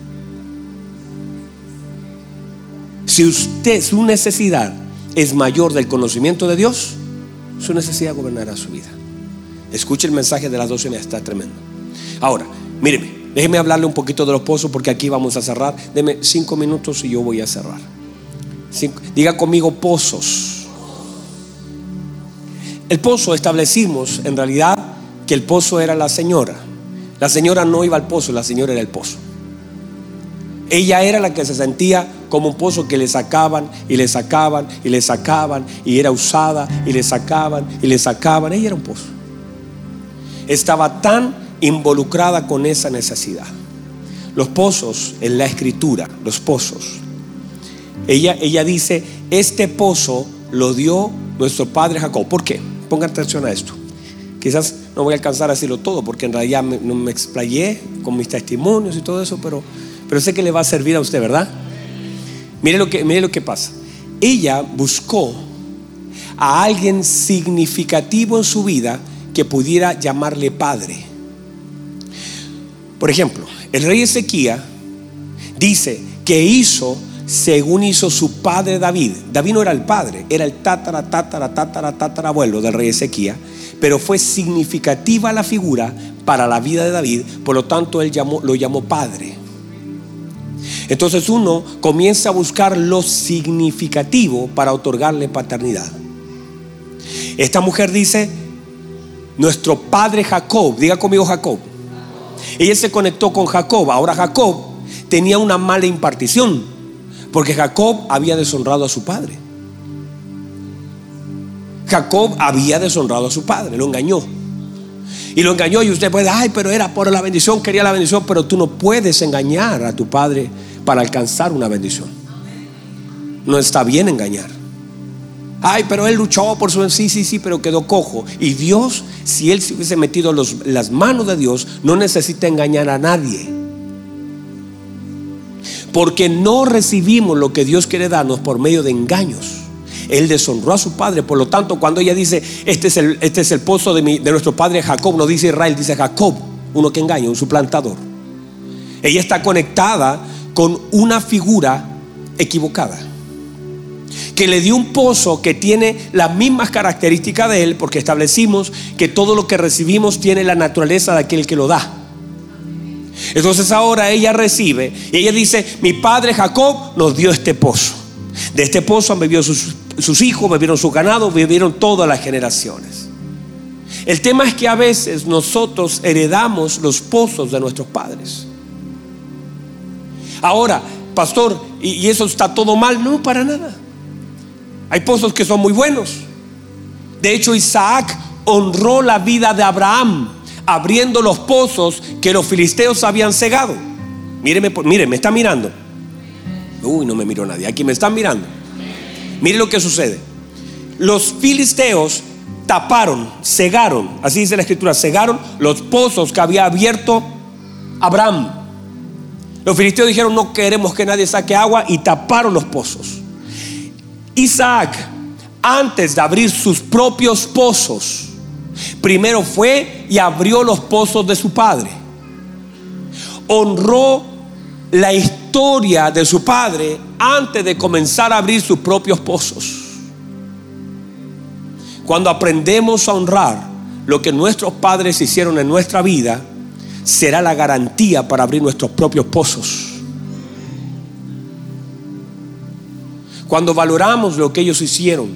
Si usted, su necesidad es mayor del conocimiento de Dios, su necesidad gobernará su vida. Escuche el mensaje de las 12 está tremendo. Ahora, míreme, déjeme hablarle un poquito de los pozos porque aquí vamos a cerrar. Deme cinco minutos y yo voy a cerrar. diga conmigo pozos. El pozo establecimos en realidad que el pozo era la señora. La señora no iba al pozo, la señora era el pozo. Ella era la que se sentía como un pozo que le sacaban y le sacaban y le sacaban y era usada y le sacaban y le sacaban. Ella era un pozo. Estaba tan involucrada con esa necesidad. Los pozos en la escritura, los pozos. Ella, ella dice, este pozo lo dio nuestro padre Jacob. ¿Por qué? Ponga atención a esto. Quizás no voy a alcanzar a decirlo todo porque en realidad no me explayé con mis testimonios y todo eso, pero pero sé que le va a servir a usted, ¿verdad? Mire lo que, mire lo que pasa. Ella buscó a alguien significativo en su vida que pudiera llamarle padre. Por ejemplo, el rey Ezequiel dice que hizo según hizo su padre David. David no era el padre, era el tatara, tatara, tatara, tatara abuelo del rey Ezequiel, pero fue significativa la figura para la vida de David, por lo tanto él llamó, lo llamó padre. Entonces uno comienza a buscar lo significativo para otorgarle paternidad. Esta mujer dice, nuestro padre Jacob, diga conmigo Jacob. Ella se conectó con Jacob. Ahora Jacob tenía una mala impartición, porque Jacob había deshonrado a su padre. Jacob había deshonrado a su padre, lo engañó. Y lo engañó y usted puede, ay, pero era por la bendición, quería la bendición, pero tú no puedes engañar a tu padre para alcanzar una bendición. No está bien engañar. Ay, pero él luchó por su... Sí, sí, sí, pero quedó cojo. Y Dios, si él se hubiese metido los, las manos de Dios, no necesita engañar a nadie. Porque no recibimos lo que Dios quiere darnos por medio de engaños. Él deshonró a su padre. Por lo tanto, cuando ella dice, este es el, este es el pozo de, mi, de nuestro padre Jacob, no dice Israel, dice Jacob, uno que engaña, un suplantador. Ella está conectada con una figura equivocada. Que le dio un pozo que tiene las mismas características de él, porque establecimos que todo lo que recibimos tiene la naturaleza de aquel que lo da. Entonces ahora ella recibe y ella dice, mi padre Jacob nos dio este pozo. De este pozo han bebido sus, sus hijos, bebieron su ganado, bebieron todas las generaciones. El tema es que a veces nosotros heredamos los pozos de nuestros padres. Ahora, pastor, ¿y, eso está todo mal? No, para nada. Hay pozos que son muy buenos. De hecho, Isaac honró la vida de Abraham abriendo los pozos que los filisteos habían cegado. Míreme, mire, me está mirando. Uy, no me miró nadie. Aquí me están mirando. Mire lo que sucede. Los filisteos taparon, cegaron, así dice la escritura, cegaron los pozos que había abierto Abraham. Los filisteos dijeron, no queremos que nadie saque agua y taparon los pozos. Isaac, antes de abrir sus propios pozos, primero fue y abrió los pozos de su padre. Honró la historia de su padre antes de comenzar a abrir sus propios pozos. Cuando aprendemos a honrar lo que nuestros padres hicieron en nuestra vida, será la garantía para abrir nuestros propios pozos. Cuando valoramos lo que ellos hicieron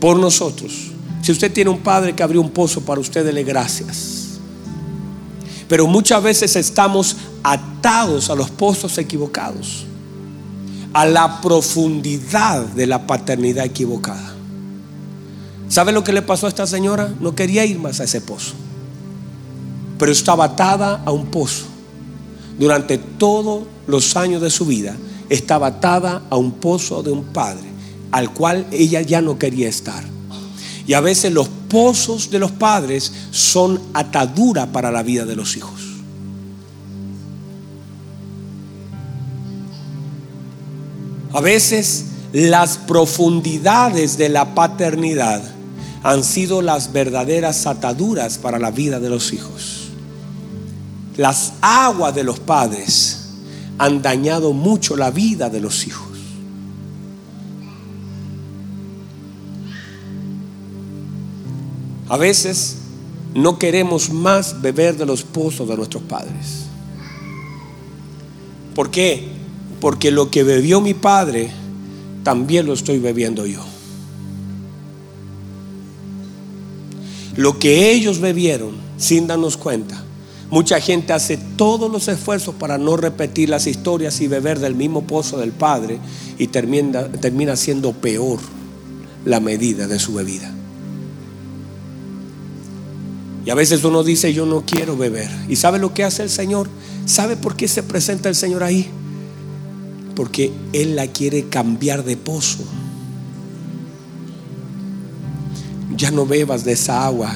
por nosotros, si usted tiene un padre que abrió un pozo para usted, dele gracias. Pero muchas veces estamos atados a los pozos equivocados. a la profundidad de la paternidad equivocada. ¿Sabe lo que le pasó a esta señora? No quería ir más a ese pozo, pero estaba atada a un pozo. Durante todos los años de su vida estaba atada a un pozo de un padre al cual ella ya no quería estar. Y a veces los pozos de los padres son atadura para la vida de los hijos. A veces las profundidades de la paternidad han sido las verdaderas ataduras para la vida de los hijos. Las aguas de los padres han dañado mucho la vida de los hijos. A veces no queremos más beber de los pozos de nuestros padres. ¿Por qué? Porque lo que bebió mi padre, también lo estoy bebiendo yo. Lo que ellos bebieron sin darnos cuenta. Mucha gente hace todos los esfuerzos para no repetir las historias y beber del mismo pozo del Padre y termina, termina siendo peor la medida de su bebida. Y a veces uno dice, yo no quiero beber. ¿Y sabe lo que hace el Señor? ¿Sabe por qué se presenta el Señor ahí? Porque Él la quiere cambiar de pozo. Ya no bebas de esa agua.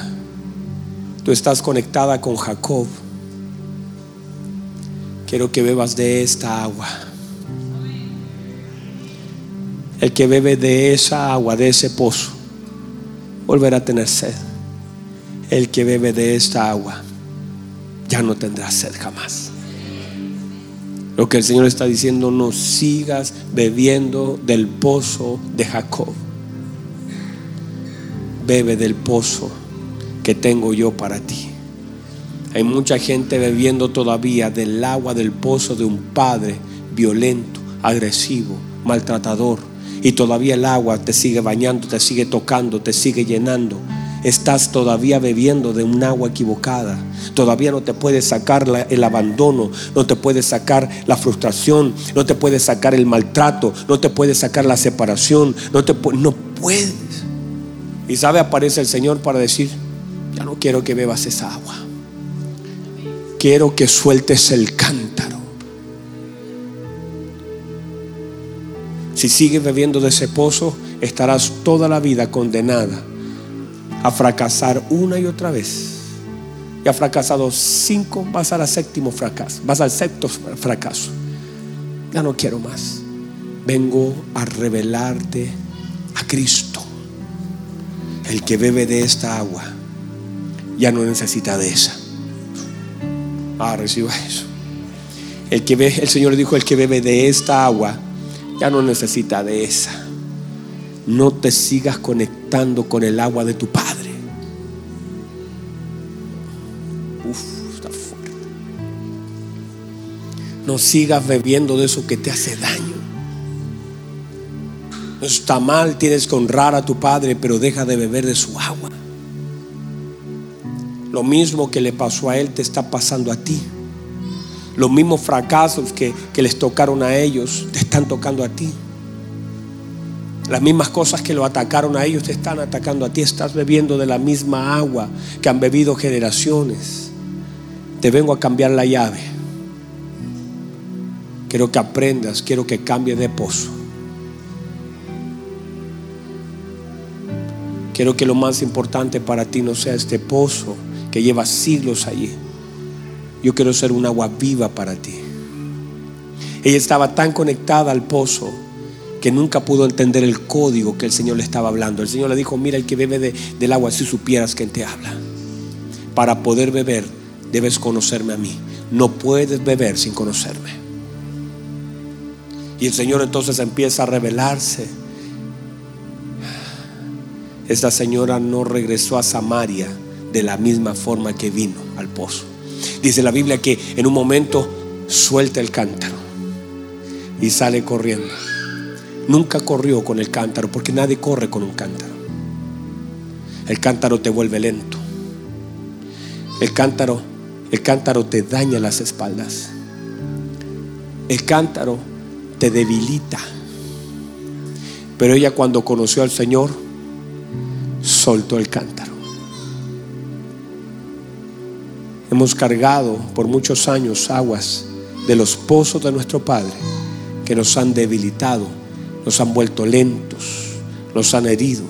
Tú estás conectada con Jacob. Quiero que bebas de esta agua. El que bebe de esa agua, de ese pozo, volverá a tener sed el que bebe de esta agua ya no tendrá sed jamás. Lo que el Señor está diciendo, no sigas bebiendo del pozo de Jacob. Bebe del pozo que tengo yo para ti. Hay mucha gente bebiendo todavía del agua del pozo de un padre violento, agresivo, maltratador. Y todavía el agua te sigue bañando, te sigue tocando, te sigue llenando estás todavía bebiendo de un agua equivocada. Todavía no te puedes sacar el abandono, no te puedes sacar la frustración, no te puedes sacar el maltrato, no te puedes sacar la separación, no, te, no puedes. Y sabe, aparece el Señor para decir, ya no quiero que bebas esa agua. Quiero que sueltes el cántaro. Si sigues bebiendo de ese pozo, estarás toda la vida condenada a fracasar una y otra vez. Y ha fracasado cinco, vas al séptimo fracaso, vas al sexto fracaso. Ya no quiero más. Vengo a revelarte a Cristo. El que bebe de esta agua ya no necesita de esa. Ah, reciba eso. El que ve, el Señor dijo, el que bebe de esta agua ya no necesita de esa no te sigas conectando con el agua de tu Padre. Uf, está fuerte. No sigas bebiendo de eso que te hace daño. Está mal, tienes que honrar a tu Padre, pero deja de beber de su agua. Lo mismo que le pasó a él te está pasando a ti. Los mismos fracasos que, que les tocaron a ellos te están tocando a ti. Las mismas cosas que lo atacaron a ellos te están atacando a ti. Estás bebiendo de la misma agua que han bebido generaciones. Te vengo a cambiar la llave. Quiero que aprendas, quiero que cambie de pozo. Quiero que lo más importante para ti no sea este pozo que lleva siglos allí. Yo quiero ser un agua viva para ti. Ella estaba tan conectada al pozo que nunca pudo entender el código que el Señor le estaba hablando. El Señor le dijo, mira el que bebe del agua, si supieras que te habla. Para poder beber, debes conocerme a mí. No puedes beber sin conocerme. Y el Señor entonces empieza a revelarse. Esta señora no regresó a Samaria de la misma forma que vino al pozo. Dice la Biblia que en un momento suelta el cántaro y sale corriendo. Nunca corrió con el cántaro porque nadie corre con un cántaro. El cántaro te vuelve lento. El cántaro, el cántaro te daña las espaldas. El cántaro te debilita. Pero ella cuando conoció al Señor, soltó el cántaro. Hemos cargado por muchos años aguas de los pozos de nuestro Padre que nos han debilitado, nos han vuelto lentos, nos han herido.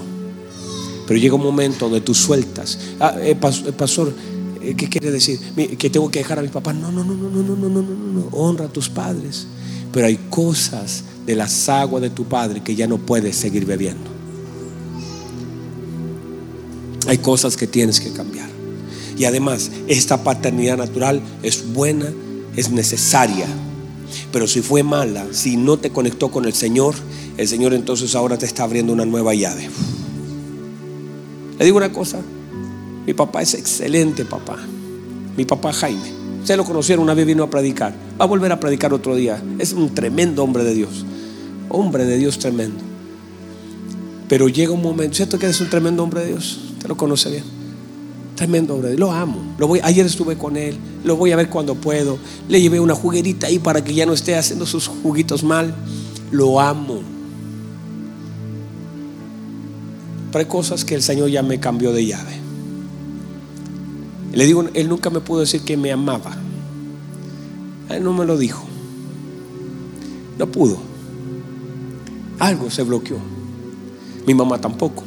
Pero llega un momento donde tú sueltas. Ah, eh, eh, pastor, eh, ¿qué quiere decir? Que tengo que dejar a mi papá. No, no, no, no, no, no, no, no, no, no. Honra a tus padres. Pero hay cosas de las aguas de tu padre que ya no puedes seguir bebiendo. Hay cosas que tienes que cambiar. Y además, esta paternidad natural es buena, es necesaria. Pero si fue mala, si no te conectó con el Señor, el Señor entonces ahora te está abriendo una nueva llave. Le digo una cosa, mi papá es excelente papá, mi papá Jaime. Ustedes lo conocieron, una vez vino a predicar, va a volver a predicar otro día. Es un tremendo hombre de Dios, hombre de Dios tremendo. Pero llega un momento, ¿cierto que es un tremendo hombre de Dios? Usted lo conoce bien. Tremendo hombre, lo amo. Lo voy, ayer estuve con él, lo voy a ver cuando puedo. Le llevé una juguerita ahí para que ya no esté haciendo sus juguitos mal. Lo amo. Pero hay cosas que el Señor ya me cambió de llave. Le digo, Él nunca me pudo decir que me amaba. Él no me lo dijo. No pudo. Algo se bloqueó. Mi mamá tampoco.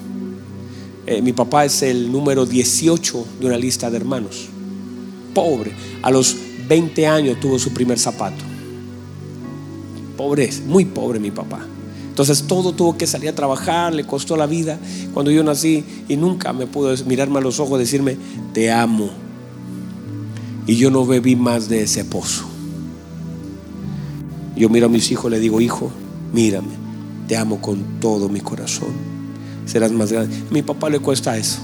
Eh, mi papá es el número 18 de una lista de hermanos. Pobre. A los 20 años tuvo su primer zapato. Pobre, muy pobre mi papá. Entonces todo tuvo que salir a trabajar, le costó la vida cuando yo nací y nunca me pudo mirarme a los ojos y decirme, te amo. Y yo no bebí más de ese pozo. Yo miro a mis hijos le digo, hijo, mírame, te amo con todo mi corazón serás más grande. A mi papá le cuesta eso.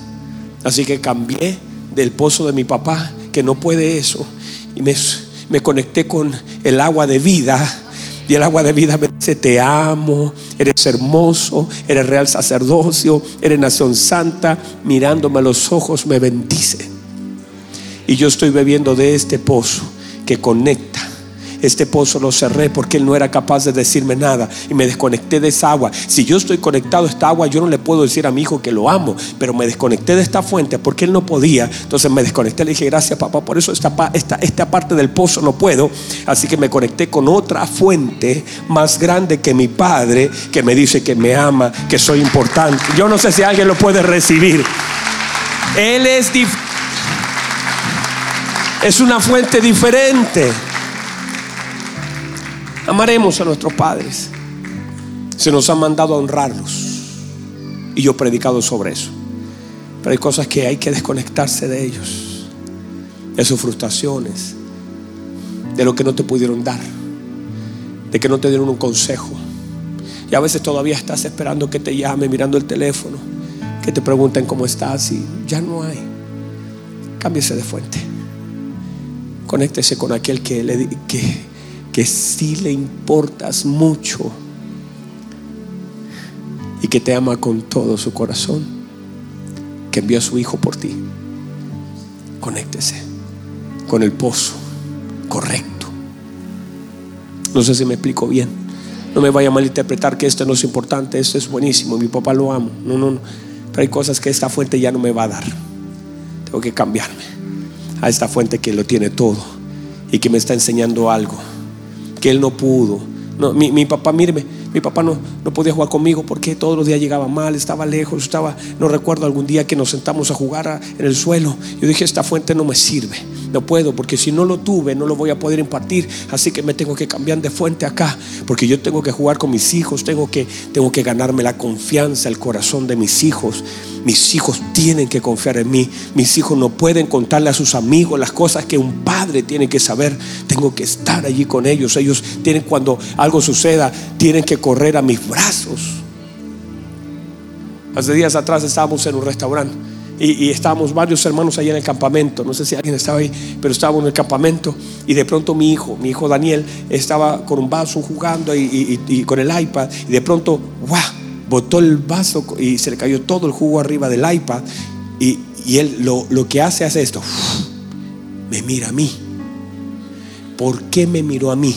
Así que cambié del pozo de mi papá, que no puede eso, y me, me conecté con el agua de vida. Y el agua de vida me dice, te amo, eres hermoso, eres real sacerdocio, eres nación santa, mirándome a los ojos me bendice. Y yo estoy bebiendo de este pozo que conecta este pozo lo cerré porque él no era capaz de decirme nada y me desconecté de esa agua. Si yo estoy conectado a esta agua, yo no le puedo decir a mi hijo que lo amo, pero me desconecté de esta fuente porque él no podía. Entonces me desconecté, le dije, gracias papá, por eso esta, esta, esta parte del pozo no puedo. Así que me conecté con otra fuente más grande que mi padre, que me dice que me ama, que soy importante. Yo no sé si alguien lo puede recibir. Él es es una fuente diferente. Amaremos a nuestros padres. Se nos ha mandado a honrarlos. Y yo he predicado sobre eso. Pero hay cosas que hay que desconectarse de ellos. De sus frustraciones. De lo que no te pudieron dar. De que no te dieron un consejo. Y a veces todavía estás esperando que te llame mirando el teléfono. Que te pregunten cómo estás y ya no hay. Cámbiese de fuente. Conéctese con aquel que le que que sí le importas mucho y que te ama con todo su corazón, que envió a su Hijo por ti. Conéctese con el pozo correcto. No sé si me explico bien. No me vaya a malinterpretar que esto no es importante, esto es buenísimo, mi papá lo amo. No, no, no. Pero hay cosas que esta fuente ya no me va a dar. Tengo que cambiarme a esta fuente que lo tiene todo y que me está enseñando algo que él no pudo. Mi, mi papá, míreme, mi papá no, no podía jugar conmigo porque todos los días llegaba mal, estaba lejos, estaba, no recuerdo algún día que nos sentamos a jugar en el suelo. Yo dije, esta fuente no me sirve, no puedo, porque si no lo tuve, no lo voy a poder impartir. Así que me tengo que cambiar de fuente acá, porque yo tengo que jugar con mis hijos, tengo que, tengo que ganarme la confianza, el corazón de mis hijos. Mis hijos tienen que confiar en mí. Mis hijos no pueden contarle a sus amigos las cosas que un padre tiene que saber. Tengo que estar allí con ellos. Ellos tienen, cuando algo suceda, tienen que correr a mis brazos. Hace días atrás estábamos en un restaurante y, estábamos varios hermanos allí en el campamento. No sé si alguien estaba ahí, pero estábamos en el campamento y de pronto mi hijo, mi hijo Daniel, estaba con un vaso jugando y, con el iPad y de pronto, ¡guau! Botó el vaso y se le cayó todo el jugo arriba del iPad y, él lo, lo que hace hace esto, me mira a mí. ¿Por qué me miró a mí?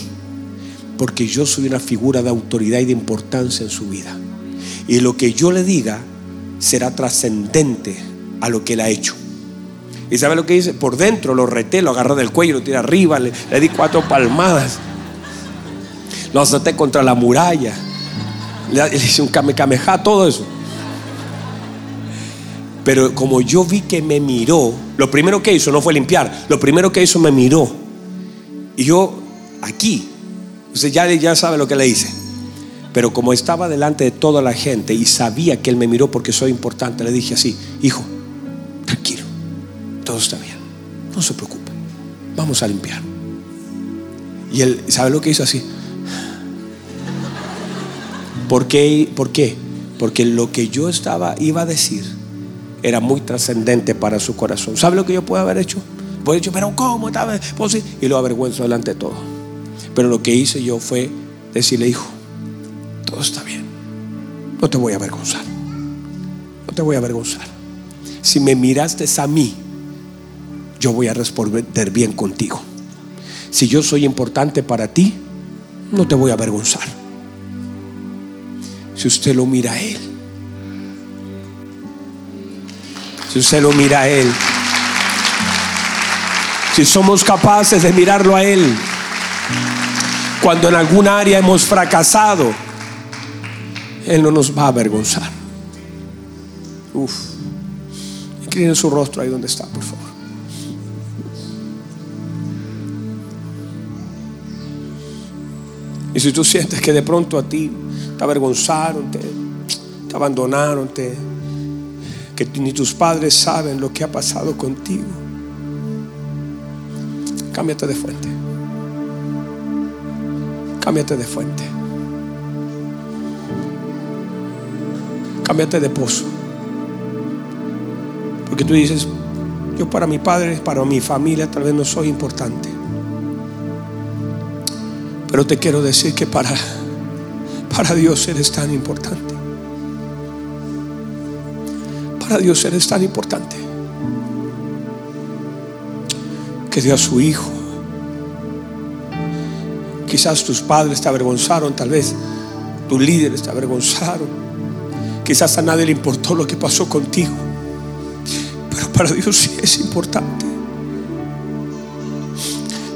Porque yo soy una figura de autoridad y de importancia en su vida. Y lo que yo le diga será trascendente a lo que él ha hecho. ¿Y sabe lo que dice? Por dentro lo reté, lo agarré del cuello, lo tiré arriba, le, di cuatro palmadas. Lo azoté contra la muralla. Le, hice un kamehameha, todo eso. Pero como yo vi que me miró, lo primero que hizo no fue limpiar, lo primero que hizo me miró. Y yo aquí, usted ya, ya sabe lo que le hice. Pero como estaba delante de toda la gente y sabía que él me miró porque soy importante, le dije así, hijo, todo está bien, no se preocupe, vamos a limpiar. Y él, ¿sabe lo que hizo así? ¿Por qué? ¿Por qué? Porque lo que yo estaba, iba a decir, era muy trascendente para su corazón. ¿Sabe lo que yo puedo haber hecho? Puedo haber dicho, pero ¿cómo? Y lo avergüenzo delante de todo. Pero lo que hice yo fue decirle, hijo, todo está bien. No te voy a avergonzar. No te voy a avergonzar. Si me miraste a mí, yo voy a responder bien contigo. Si yo soy importante para ti, no te voy a avergonzar. Si usted lo mira a Él, Si usted lo mira a Él. Si somos capaces de mirarlo a Él. Cuando en algún área hemos fracasado, Él no nos va a avergonzar. Uf. Inclinen su rostro ahí donde está, por favor. Y si tú sientes que de pronto a ti te avergonzaron, te, abandonaron, te, que ni tus padres saben lo que ha pasado contigo. Cámbiate de fuente. Cámbiate de fuente. Cámbiate de pozo. Porque tú dices, yo para mi padre, para mi familia tal vez no soy importante. Pero te quiero decir que para, para Dios eres tan importante. Para Dios eres tan importante que dio a su hijo. Quizás tus padres te avergonzaron, tal vez tus líderes te avergonzaron. Quizás a nadie le importó lo que pasó contigo. Pero para Dios sí es importante.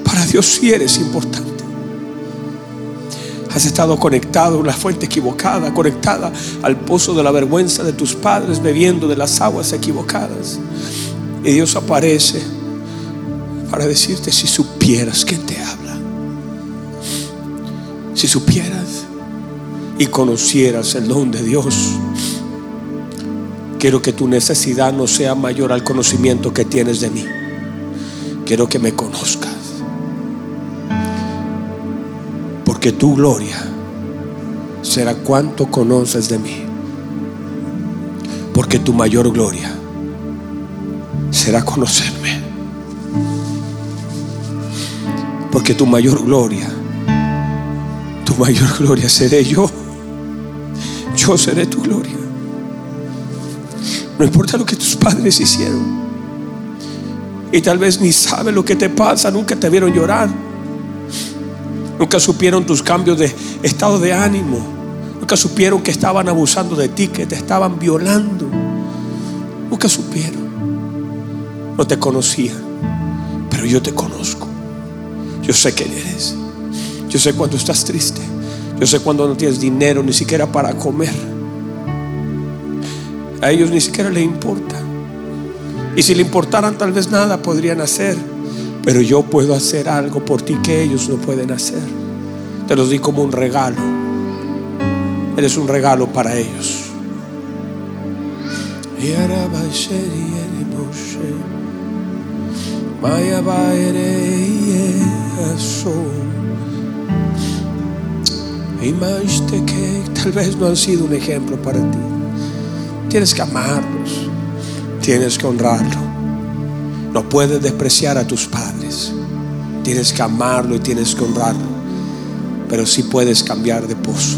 Para Dios sí eres importante. Has estado conectado a una fuente equivocada, conectada al pozo de la vergüenza de tus padres, bebiendo de las aguas equivocadas. Y Dios aparece para decirte si supieras quién te habla. Si supieras y conocieras el don de Dios. Quiero que tu necesidad no sea mayor al conocimiento que tienes de mí. Quiero que me conozcas. Porque tu gloria será cuanto conoces de mí. Porque tu mayor gloria será conocerme. Porque tu mayor gloria, tu mayor gloria seré yo. Yo seré tu gloria. No importa lo que tus padres hicieron. Y tal vez ni sabe lo que te pasa, nunca te vieron llorar. Nunca supieron tus cambios de estado de ánimo. Nunca supieron que estaban abusando de ti, que te estaban violando. Nunca supieron. No te conocían. Pero yo te conozco. Yo sé quién eres. Yo sé cuando estás triste. Yo sé cuando no tienes dinero ni siquiera para comer. A ellos ni siquiera les importa. Y si le importaran tal vez nada podrían hacer. Pero yo puedo hacer algo por ti que ellos no pueden hacer. Te los di como un regalo. Eres un regalo para ellos. Imagínate que tal vez no han sido un ejemplo para ti. Tienes que amarlos, tienes que honrarlos. No puedes despreciar a tus padres. Tienes que amarlo y tienes que honrarlo. Pero sí puedes cambiar de pozo.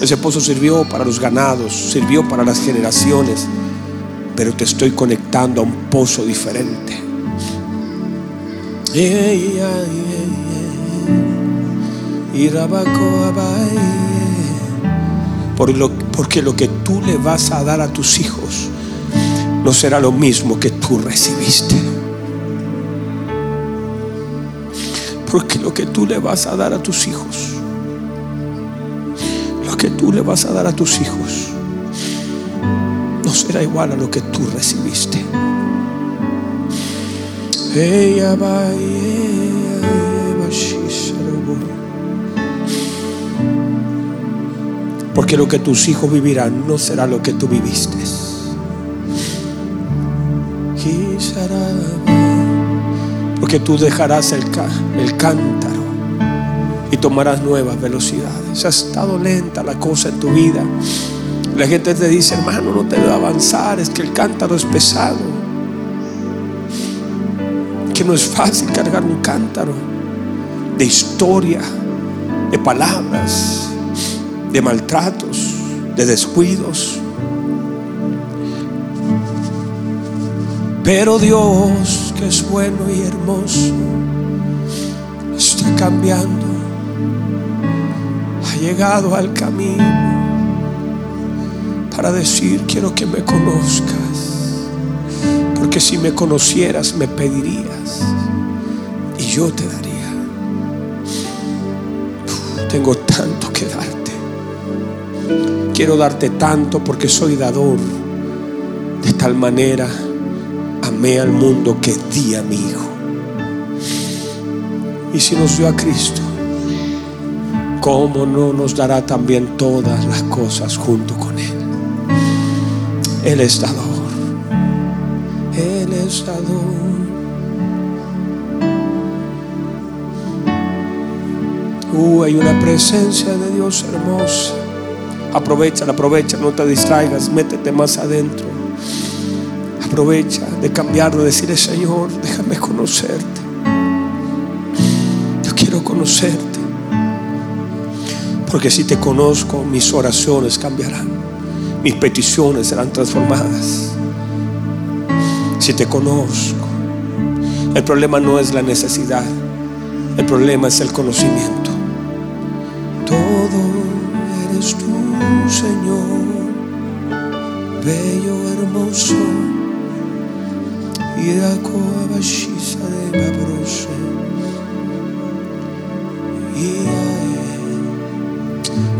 Ese pozo sirvió para los ganados, sirvió para las generaciones. Pero te estoy conectando a un pozo diferente. Porque lo que tú le vas a dar a tus hijos no será lo mismo que tú recibiste. Porque lo que tú le vas a dar a tus hijos, lo que tú le vas a dar a tus hijos, no será igual a lo que tú recibiste. Porque lo que tus hijos vivirán no será lo que tú viviste. Porque tú dejarás el, el cántaro y tomarás nuevas velocidades. Ha estado lenta la cosa en tu vida. La gente te dice, hermano, no te debe avanzar, es que el cántaro es pesado. Que no es fácil cargar un cántaro de historia, de palabras, de maltratos, de descuidos. Pero Dios, que es bueno y hermoso, está cambiando. Ha llegado al camino para decir, quiero que me conozcas. Porque si me conocieras, me pedirías y yo te daría. tengo tanto que dar. Quiero darte tanto porque soy dador. De tal manera amé al mundo que di a mi Hijo. Y si nos dio a Cristo, ¿cómo no nos dará también todas las cosas junto con Él? Él es dador. Él es dador. Uh, hay una presencia de Dios hermosa. Aprovecha, aprovecha, no te distraigas, métete más adentro. Aprovecha de cambiar, de decirle, Señor, déjame conocerte. Yo quiero conocerte. Porque si te conozco, mis oraciones cambiarán. Mis peticiones serán transformadas. Si te conozco, el problema no es la necesidad. El problema es el conocimiento. Todo eres tú, Señor, bello, hermoso,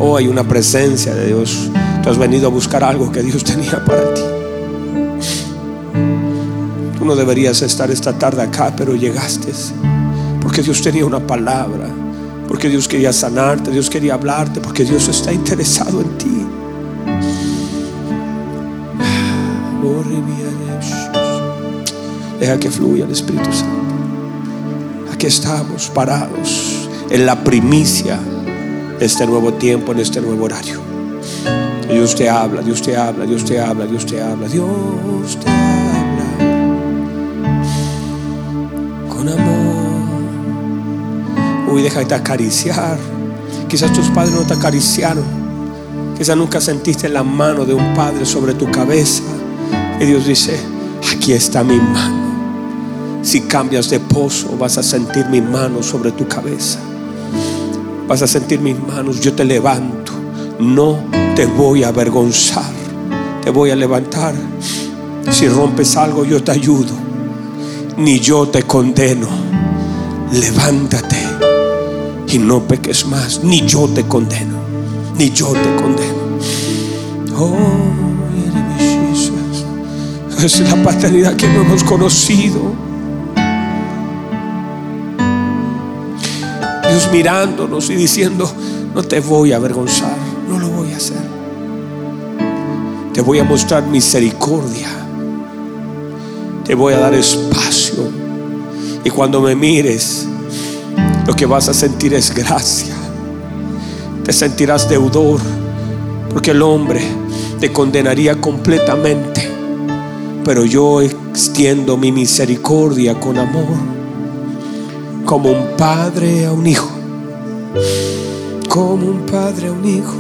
Oh, hay una presencia de Dios. Tú has venido a buscar algo que Dios tenía para ti. Tú no deberías estar esta tarde acá, pero llegaste porque Dios tenía una palabra porque Dios quería sanarte, Dios quería hablarte, porque Dios está interesado en ti. Deja que fluya el Espíritu Santo. Aquí estamos parados en la primicia de este nuevo tiempo, en este nuevo horario. Dios te habla, Dios te habla, Dios te habla, Dios te habla, Dios te habla con amor. Uy, déjate acariciar. Quizás tus padres no te acariciaron. Quizás nunca sentiste la mano de un padre sobre tu cabeza. Y Dios dice, aquí está mi mano. Si cambias de pozo, vas a sentir mi mano sobre tu cabeza. Vas a sentir mis manos. Yo te levanto. No te voy a avergonzar. Te voy a levantar. Si rompes algo, yo te ayudo. Ni yo te condeno. Levántate y no peques más, ni yo te condeno, ni yo te condeno. Oh, es la paternidad que no hemos conocido. Dios mirándonos y diciendo, no te voy a avergonzar, no lo voy a hacer. Te voy a mostrar misericordia. Te voy a dar espacio. Y cuando me mires, lo que vas a sentir es gracia. Te sentirás deudor porque el hombre te condenaría completamente. Pero yo extiendo mi misericordia con amor, como un padre a un hijo, como un padre a un hijo,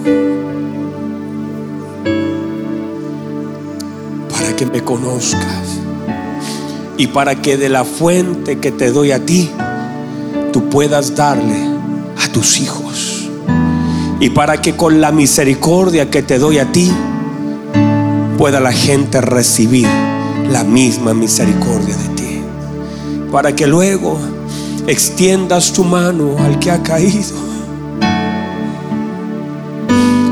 para que me conozcas y para que de la fuente que te doy a ti, tú puedas darle a tus hijos. Y para que con la misericordia que te doy a ti, pueda la gente recibir la misma misericordia de ti. Para que luego extiendas tu mano al que ha caído.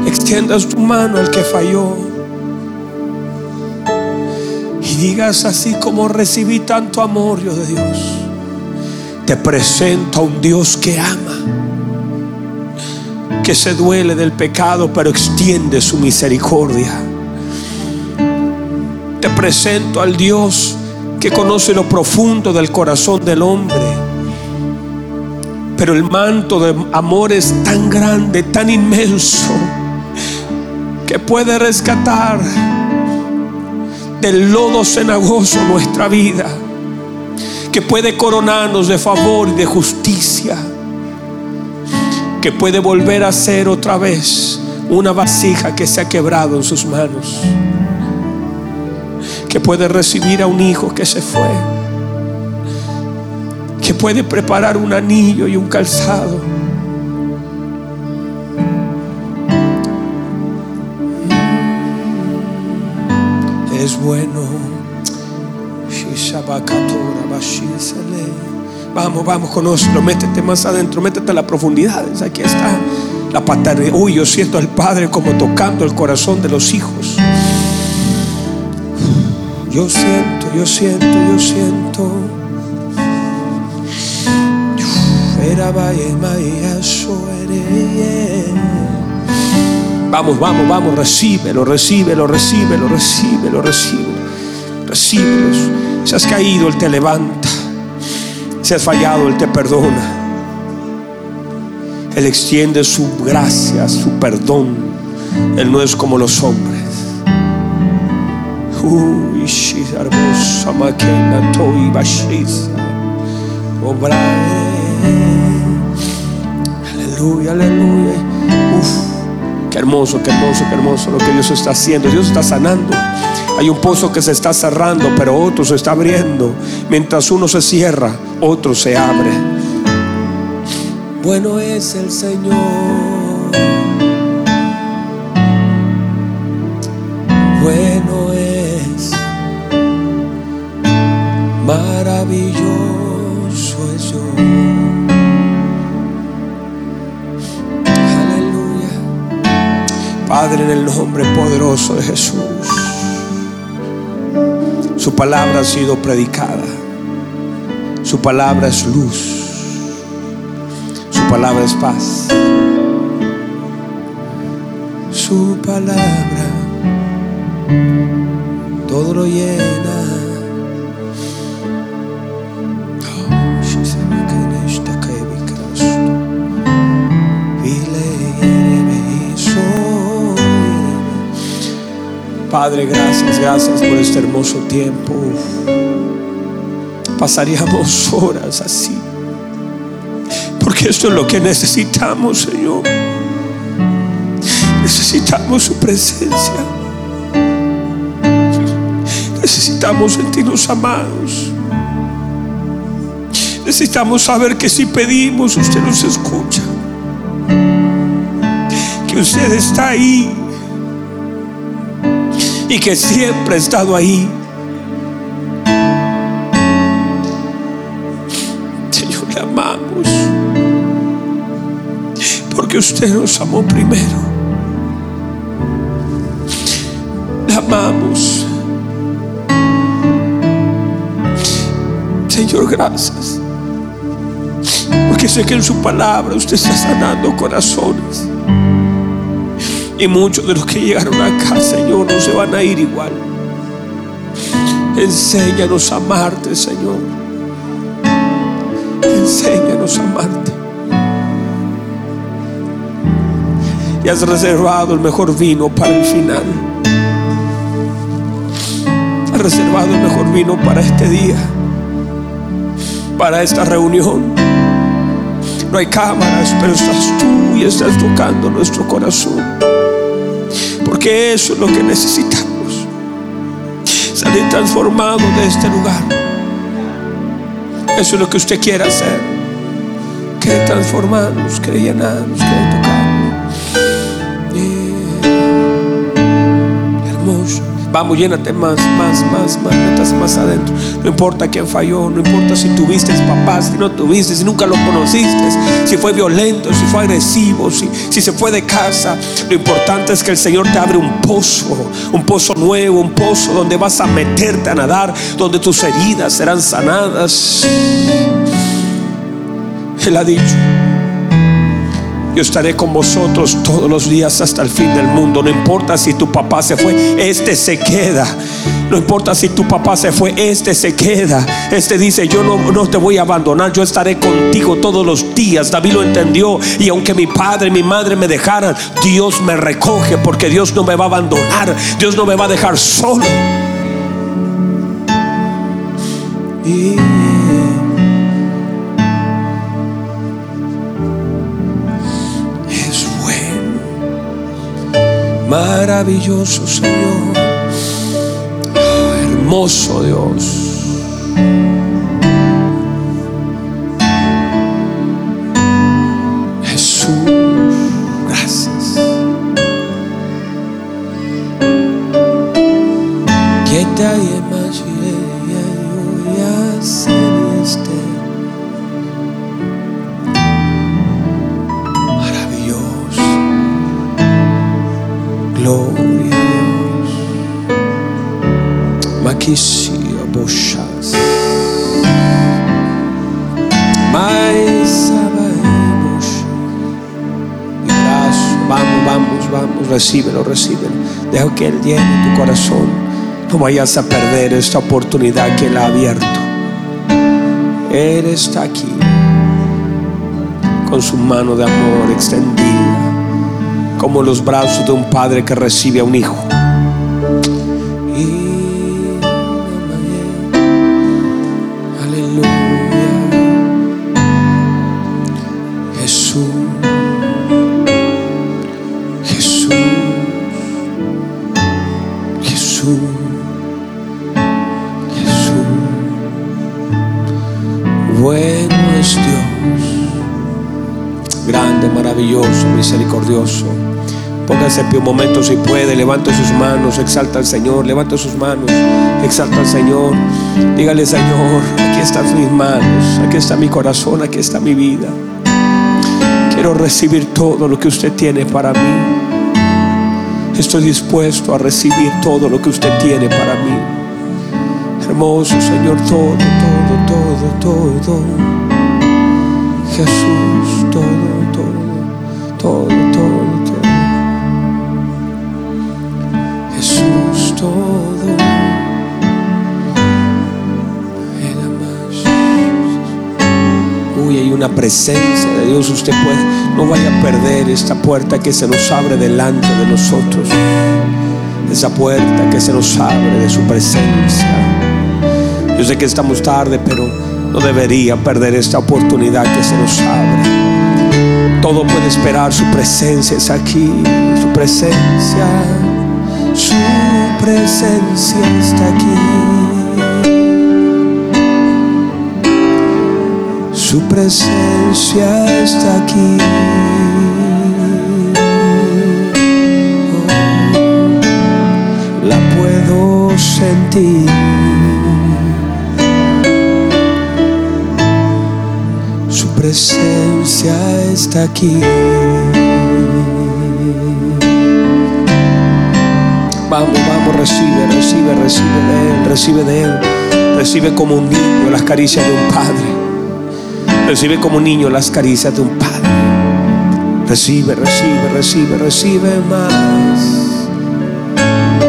Extiendas tu mano al que falló. Y digas así como recibí tanto amor yo de Dios. Te presento a un Dios que ama. Que se duele del pecado pero extiende su misericordia. Te presento al Dios que conoce lo profundo del corazón del hombre pero el manto de amor es tan grande, tan inmenso, que puede rescatar del lodo cenagoso nuestra vida, que puede coronarnos de favor y de justicia, que puede volver a ser otra vez una vasija que se ha quebrado en sus manos, que puede recibir a un hijo que se fue que puede preparar un anillo y un calzado. Es bueno. Vamos, vamos, conócelo, métete más adentro, métete a las profundidades. Aquí está la paternidad. Uy, yo siento al Padre como tocando el corazón de los hijos. Yo siento, yo siento, yo siento. Vamos, vamos, vamos, recíbelo, recíbelo, recíbelo, recíbelo, recíbelo, recíbelo. Si has caído, Él te levanta. Si has fallado, Él te perdona. Él extiende su gracia, su perdón. Él no es como los hombres. Uy, hermosa toy Aleluya, aleluya. Uf, qué hermoso, qué hermoso, qué hermoso lo que Dios está haciendo. Dios está sanando. Hay un pozo que se está cerrando, pero otro se está abriendo. Mientras uno se cierra, otro se abre. Bueno es el Señor. Bueno es. Maravilloso es yo. Padre, en el nombre poderoso de Jesús. Su palabra ha sido predicada. Su palabra es luz. Su palabra es paz. Su palabra todo lo llena. Padre, gracias, gracias por este hermoso tiempo. Pasaríamos horas así. Porque esto es lo que necesitamos, Señor. Necesitamos su presencia. Necesitamos sentirnos amados. Necesitamos saber que si pedimos, usted nos escucha. Que usted está ahí y que siempre ha estado ahí. Señor, le amamos porque usted nos amó primero. Le amamos. Señor, gracias. Porque sé que en su palabra usted está sanando corazones. Y muchos de los que llegaron acá, Señor, no se van a ir igual. Enséñanos a amarte, Señor. Enséñanos a amarte. Y has reservado el mejor vino para el final. Has reservado el mejor vino para este día. Para esta reunión. No hay cámaras, pero estás tú y estás tocando nuestro corazón. Porque eso es lo que necesitamos. Salir transformado de este lugar. Eso es lo que usted quiere hacer. Quiere transformarnos, quiere llenarnos, quiere tocarnos. Hermoso. Vamos, llénate más, más, más, más, metas más adentro. No importa quién falló, no importa si tuviste papás, si no tuviste, si nunca lo conociste, si fue violento, si fue agresivo, si, si se fue de casa. Lo importante es que el Señor te abre un pozo, un pozo nuevo, un pozo donde vas a meterte a nadar, donde tus heridas serán sanadas. Él ha dicho. Yo estaré con vosotros todos los días hasta el fin del mundo. No importa si tu papá se fue, este se queda. No importa si tu papá se fue, este se queda. Este dice, yo no, no, te voy a abandonar, yo estaré contigo todos los días. David lo entendió. Y aunque mi padre y mi madre me dejaran, Dios me recoge porque Dios no me va a abandonar. Dios no me va a dejar solo. Y Maravilloso Señor, hermoso Dios. No vayas a perder esta oportunidad que Él ha abierto. Él está aquí con su mano de amor extendida, como los brazos de un padre que recibe a un hijo. Misericordioso. Póngase en un momento si puede, levante sus manos, exalta al Señor, levante sus manos, exalta al Señor. Dígale, Señor, aquí están mis manos, aquí está mi corazón, aquí está mi vida. Quiero recibir todo lo que usted tiene para mí. Estoy dispuesto a recibir todo lo que usted tiene para mí. Hermoso Señor, todo, todo, todo, todo. Jesús, todo una presencia de Dios. Usted puede, no vaya a perder esta puerta que se nos abre delante de nosotros. Esa puerta que se nos abre de su presencia. Yo sé que estamos tarde, pero no debería perder esta oportunidad que se nos abre todo puede esperar. Su presencia es aquí. Su presencia, su presencia está aquí. Su presencia está aquí. Oh, la puedo sentir. presencia está aquí. Vamos, vamos, recibe, recibe, recibe de Él, recibe de Él. Recibe como un niño las caricias de un padre. Recibe como niño las caricias de un padre. Recibe, recibe, recibe, recibe más.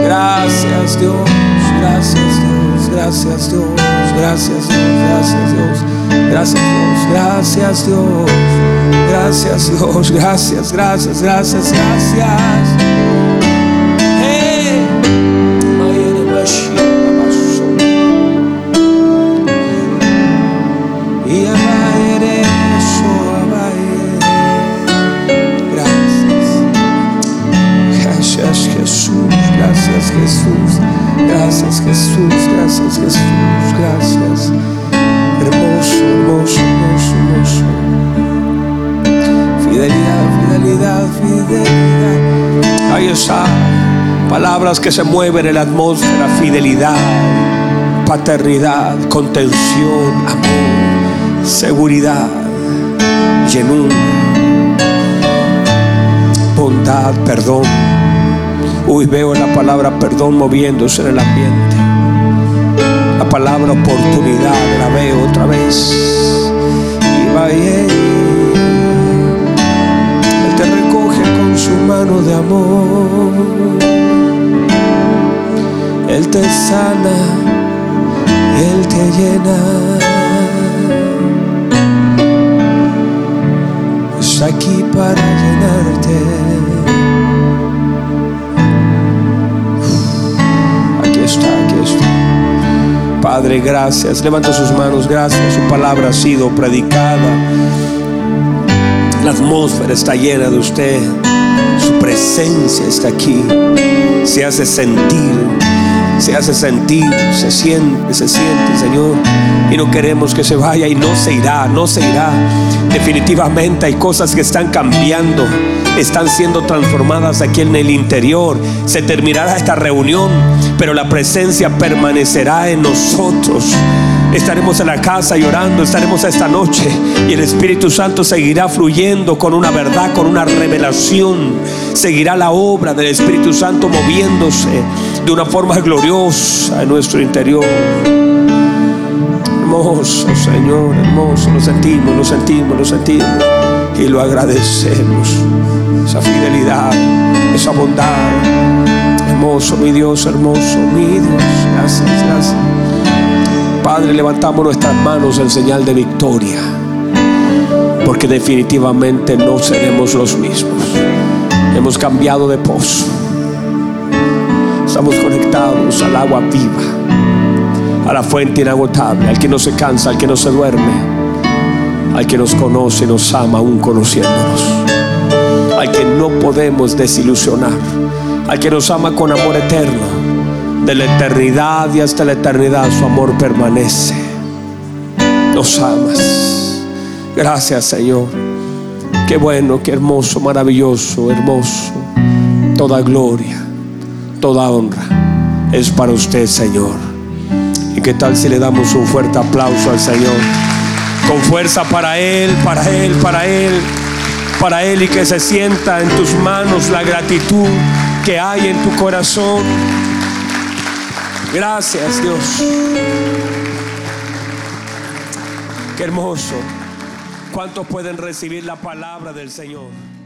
Gracias Dios, gracias Dios, gracias Dios, gracias Dios, gracias Dios. Gracias Dios, gracias Dios, gracias Dios, gracias, gracias, gracias, gracias. Gracias gracias Jesús, gracias hermoso, hermoso, hermoso, hermoso. Fidelidad, fidelidad, fidelidad. Ahí está. Palabras que se mueven en la atmósfera, fidelidad, paternidad, contención, amor, seguridad, llenura, bondad, perdón. Uy, veo la palabra perdón moviéndose en el ambiente. La palabra oportunidad la veo otra vez. Y va Él te recoge con su mano de amor. Él te sana, Él te llena. Es aquí para llenarte. Aquí está, aquí está. Padre, gracias. Levanta sus manos, gracias. Su palabra ha sido predicada. La atmósfera está llena de usted. Su presencia está aquí. Se hace sentir se hace sentir, se siente, se siente, Señor. Y no queremos que se vaya y no se irá, no se irá. Definitivamente hay cosas que están cambiando, están siendo transformadas aquí en el interior. Se terminará esta reunión, pero la presencia permanecerá en nosotros. Estaremos en la casa llorando, estaremos esta noche y el Espíritu Santo seguirá fluyendo con una verdad, con una revelación. Seguirá la obra del Espíritu Santo moviéndose de una forma gloriosa en nuestro interior. Hermoso Señor, hermoso, lo sentimos, lo sentimos, lo sentimos y lo agradecemos. Esa fidelidad, esa bondad. Hermoso, mi Dios, hermoso, mi Dios. Gracias, gracias. Padre, levantamos nuestras manos en señal de victoria, porque definitivamente no seremos los mismos. Hemos cambiado de pozo. Estamos conectados al agua viva, a la fuente inagotable, al que no se cansa, al que no se duerme, al que nos conoce y nos ama aún conociéndonos, al que no podemos desilusionar, al que nos ama con amor eterno de la eternidad y hasta la eternidad su amor permanece. Nos amas. Gracias Señor. Qué bueno, qué hermoso, maravilloso, hermoso. Toda gloria, toda honra es para usted Señor. ¿Y qué tal si le damos un fuerte aplauso al Señor? Con fuerza para Él, para Él, para Él, para Él y que se sienta en tus manos la gratitud que hay en tu corazón. Gracias Dios. Qué hermoso. ¿Cuántos pueden recibir la palabra del Señor?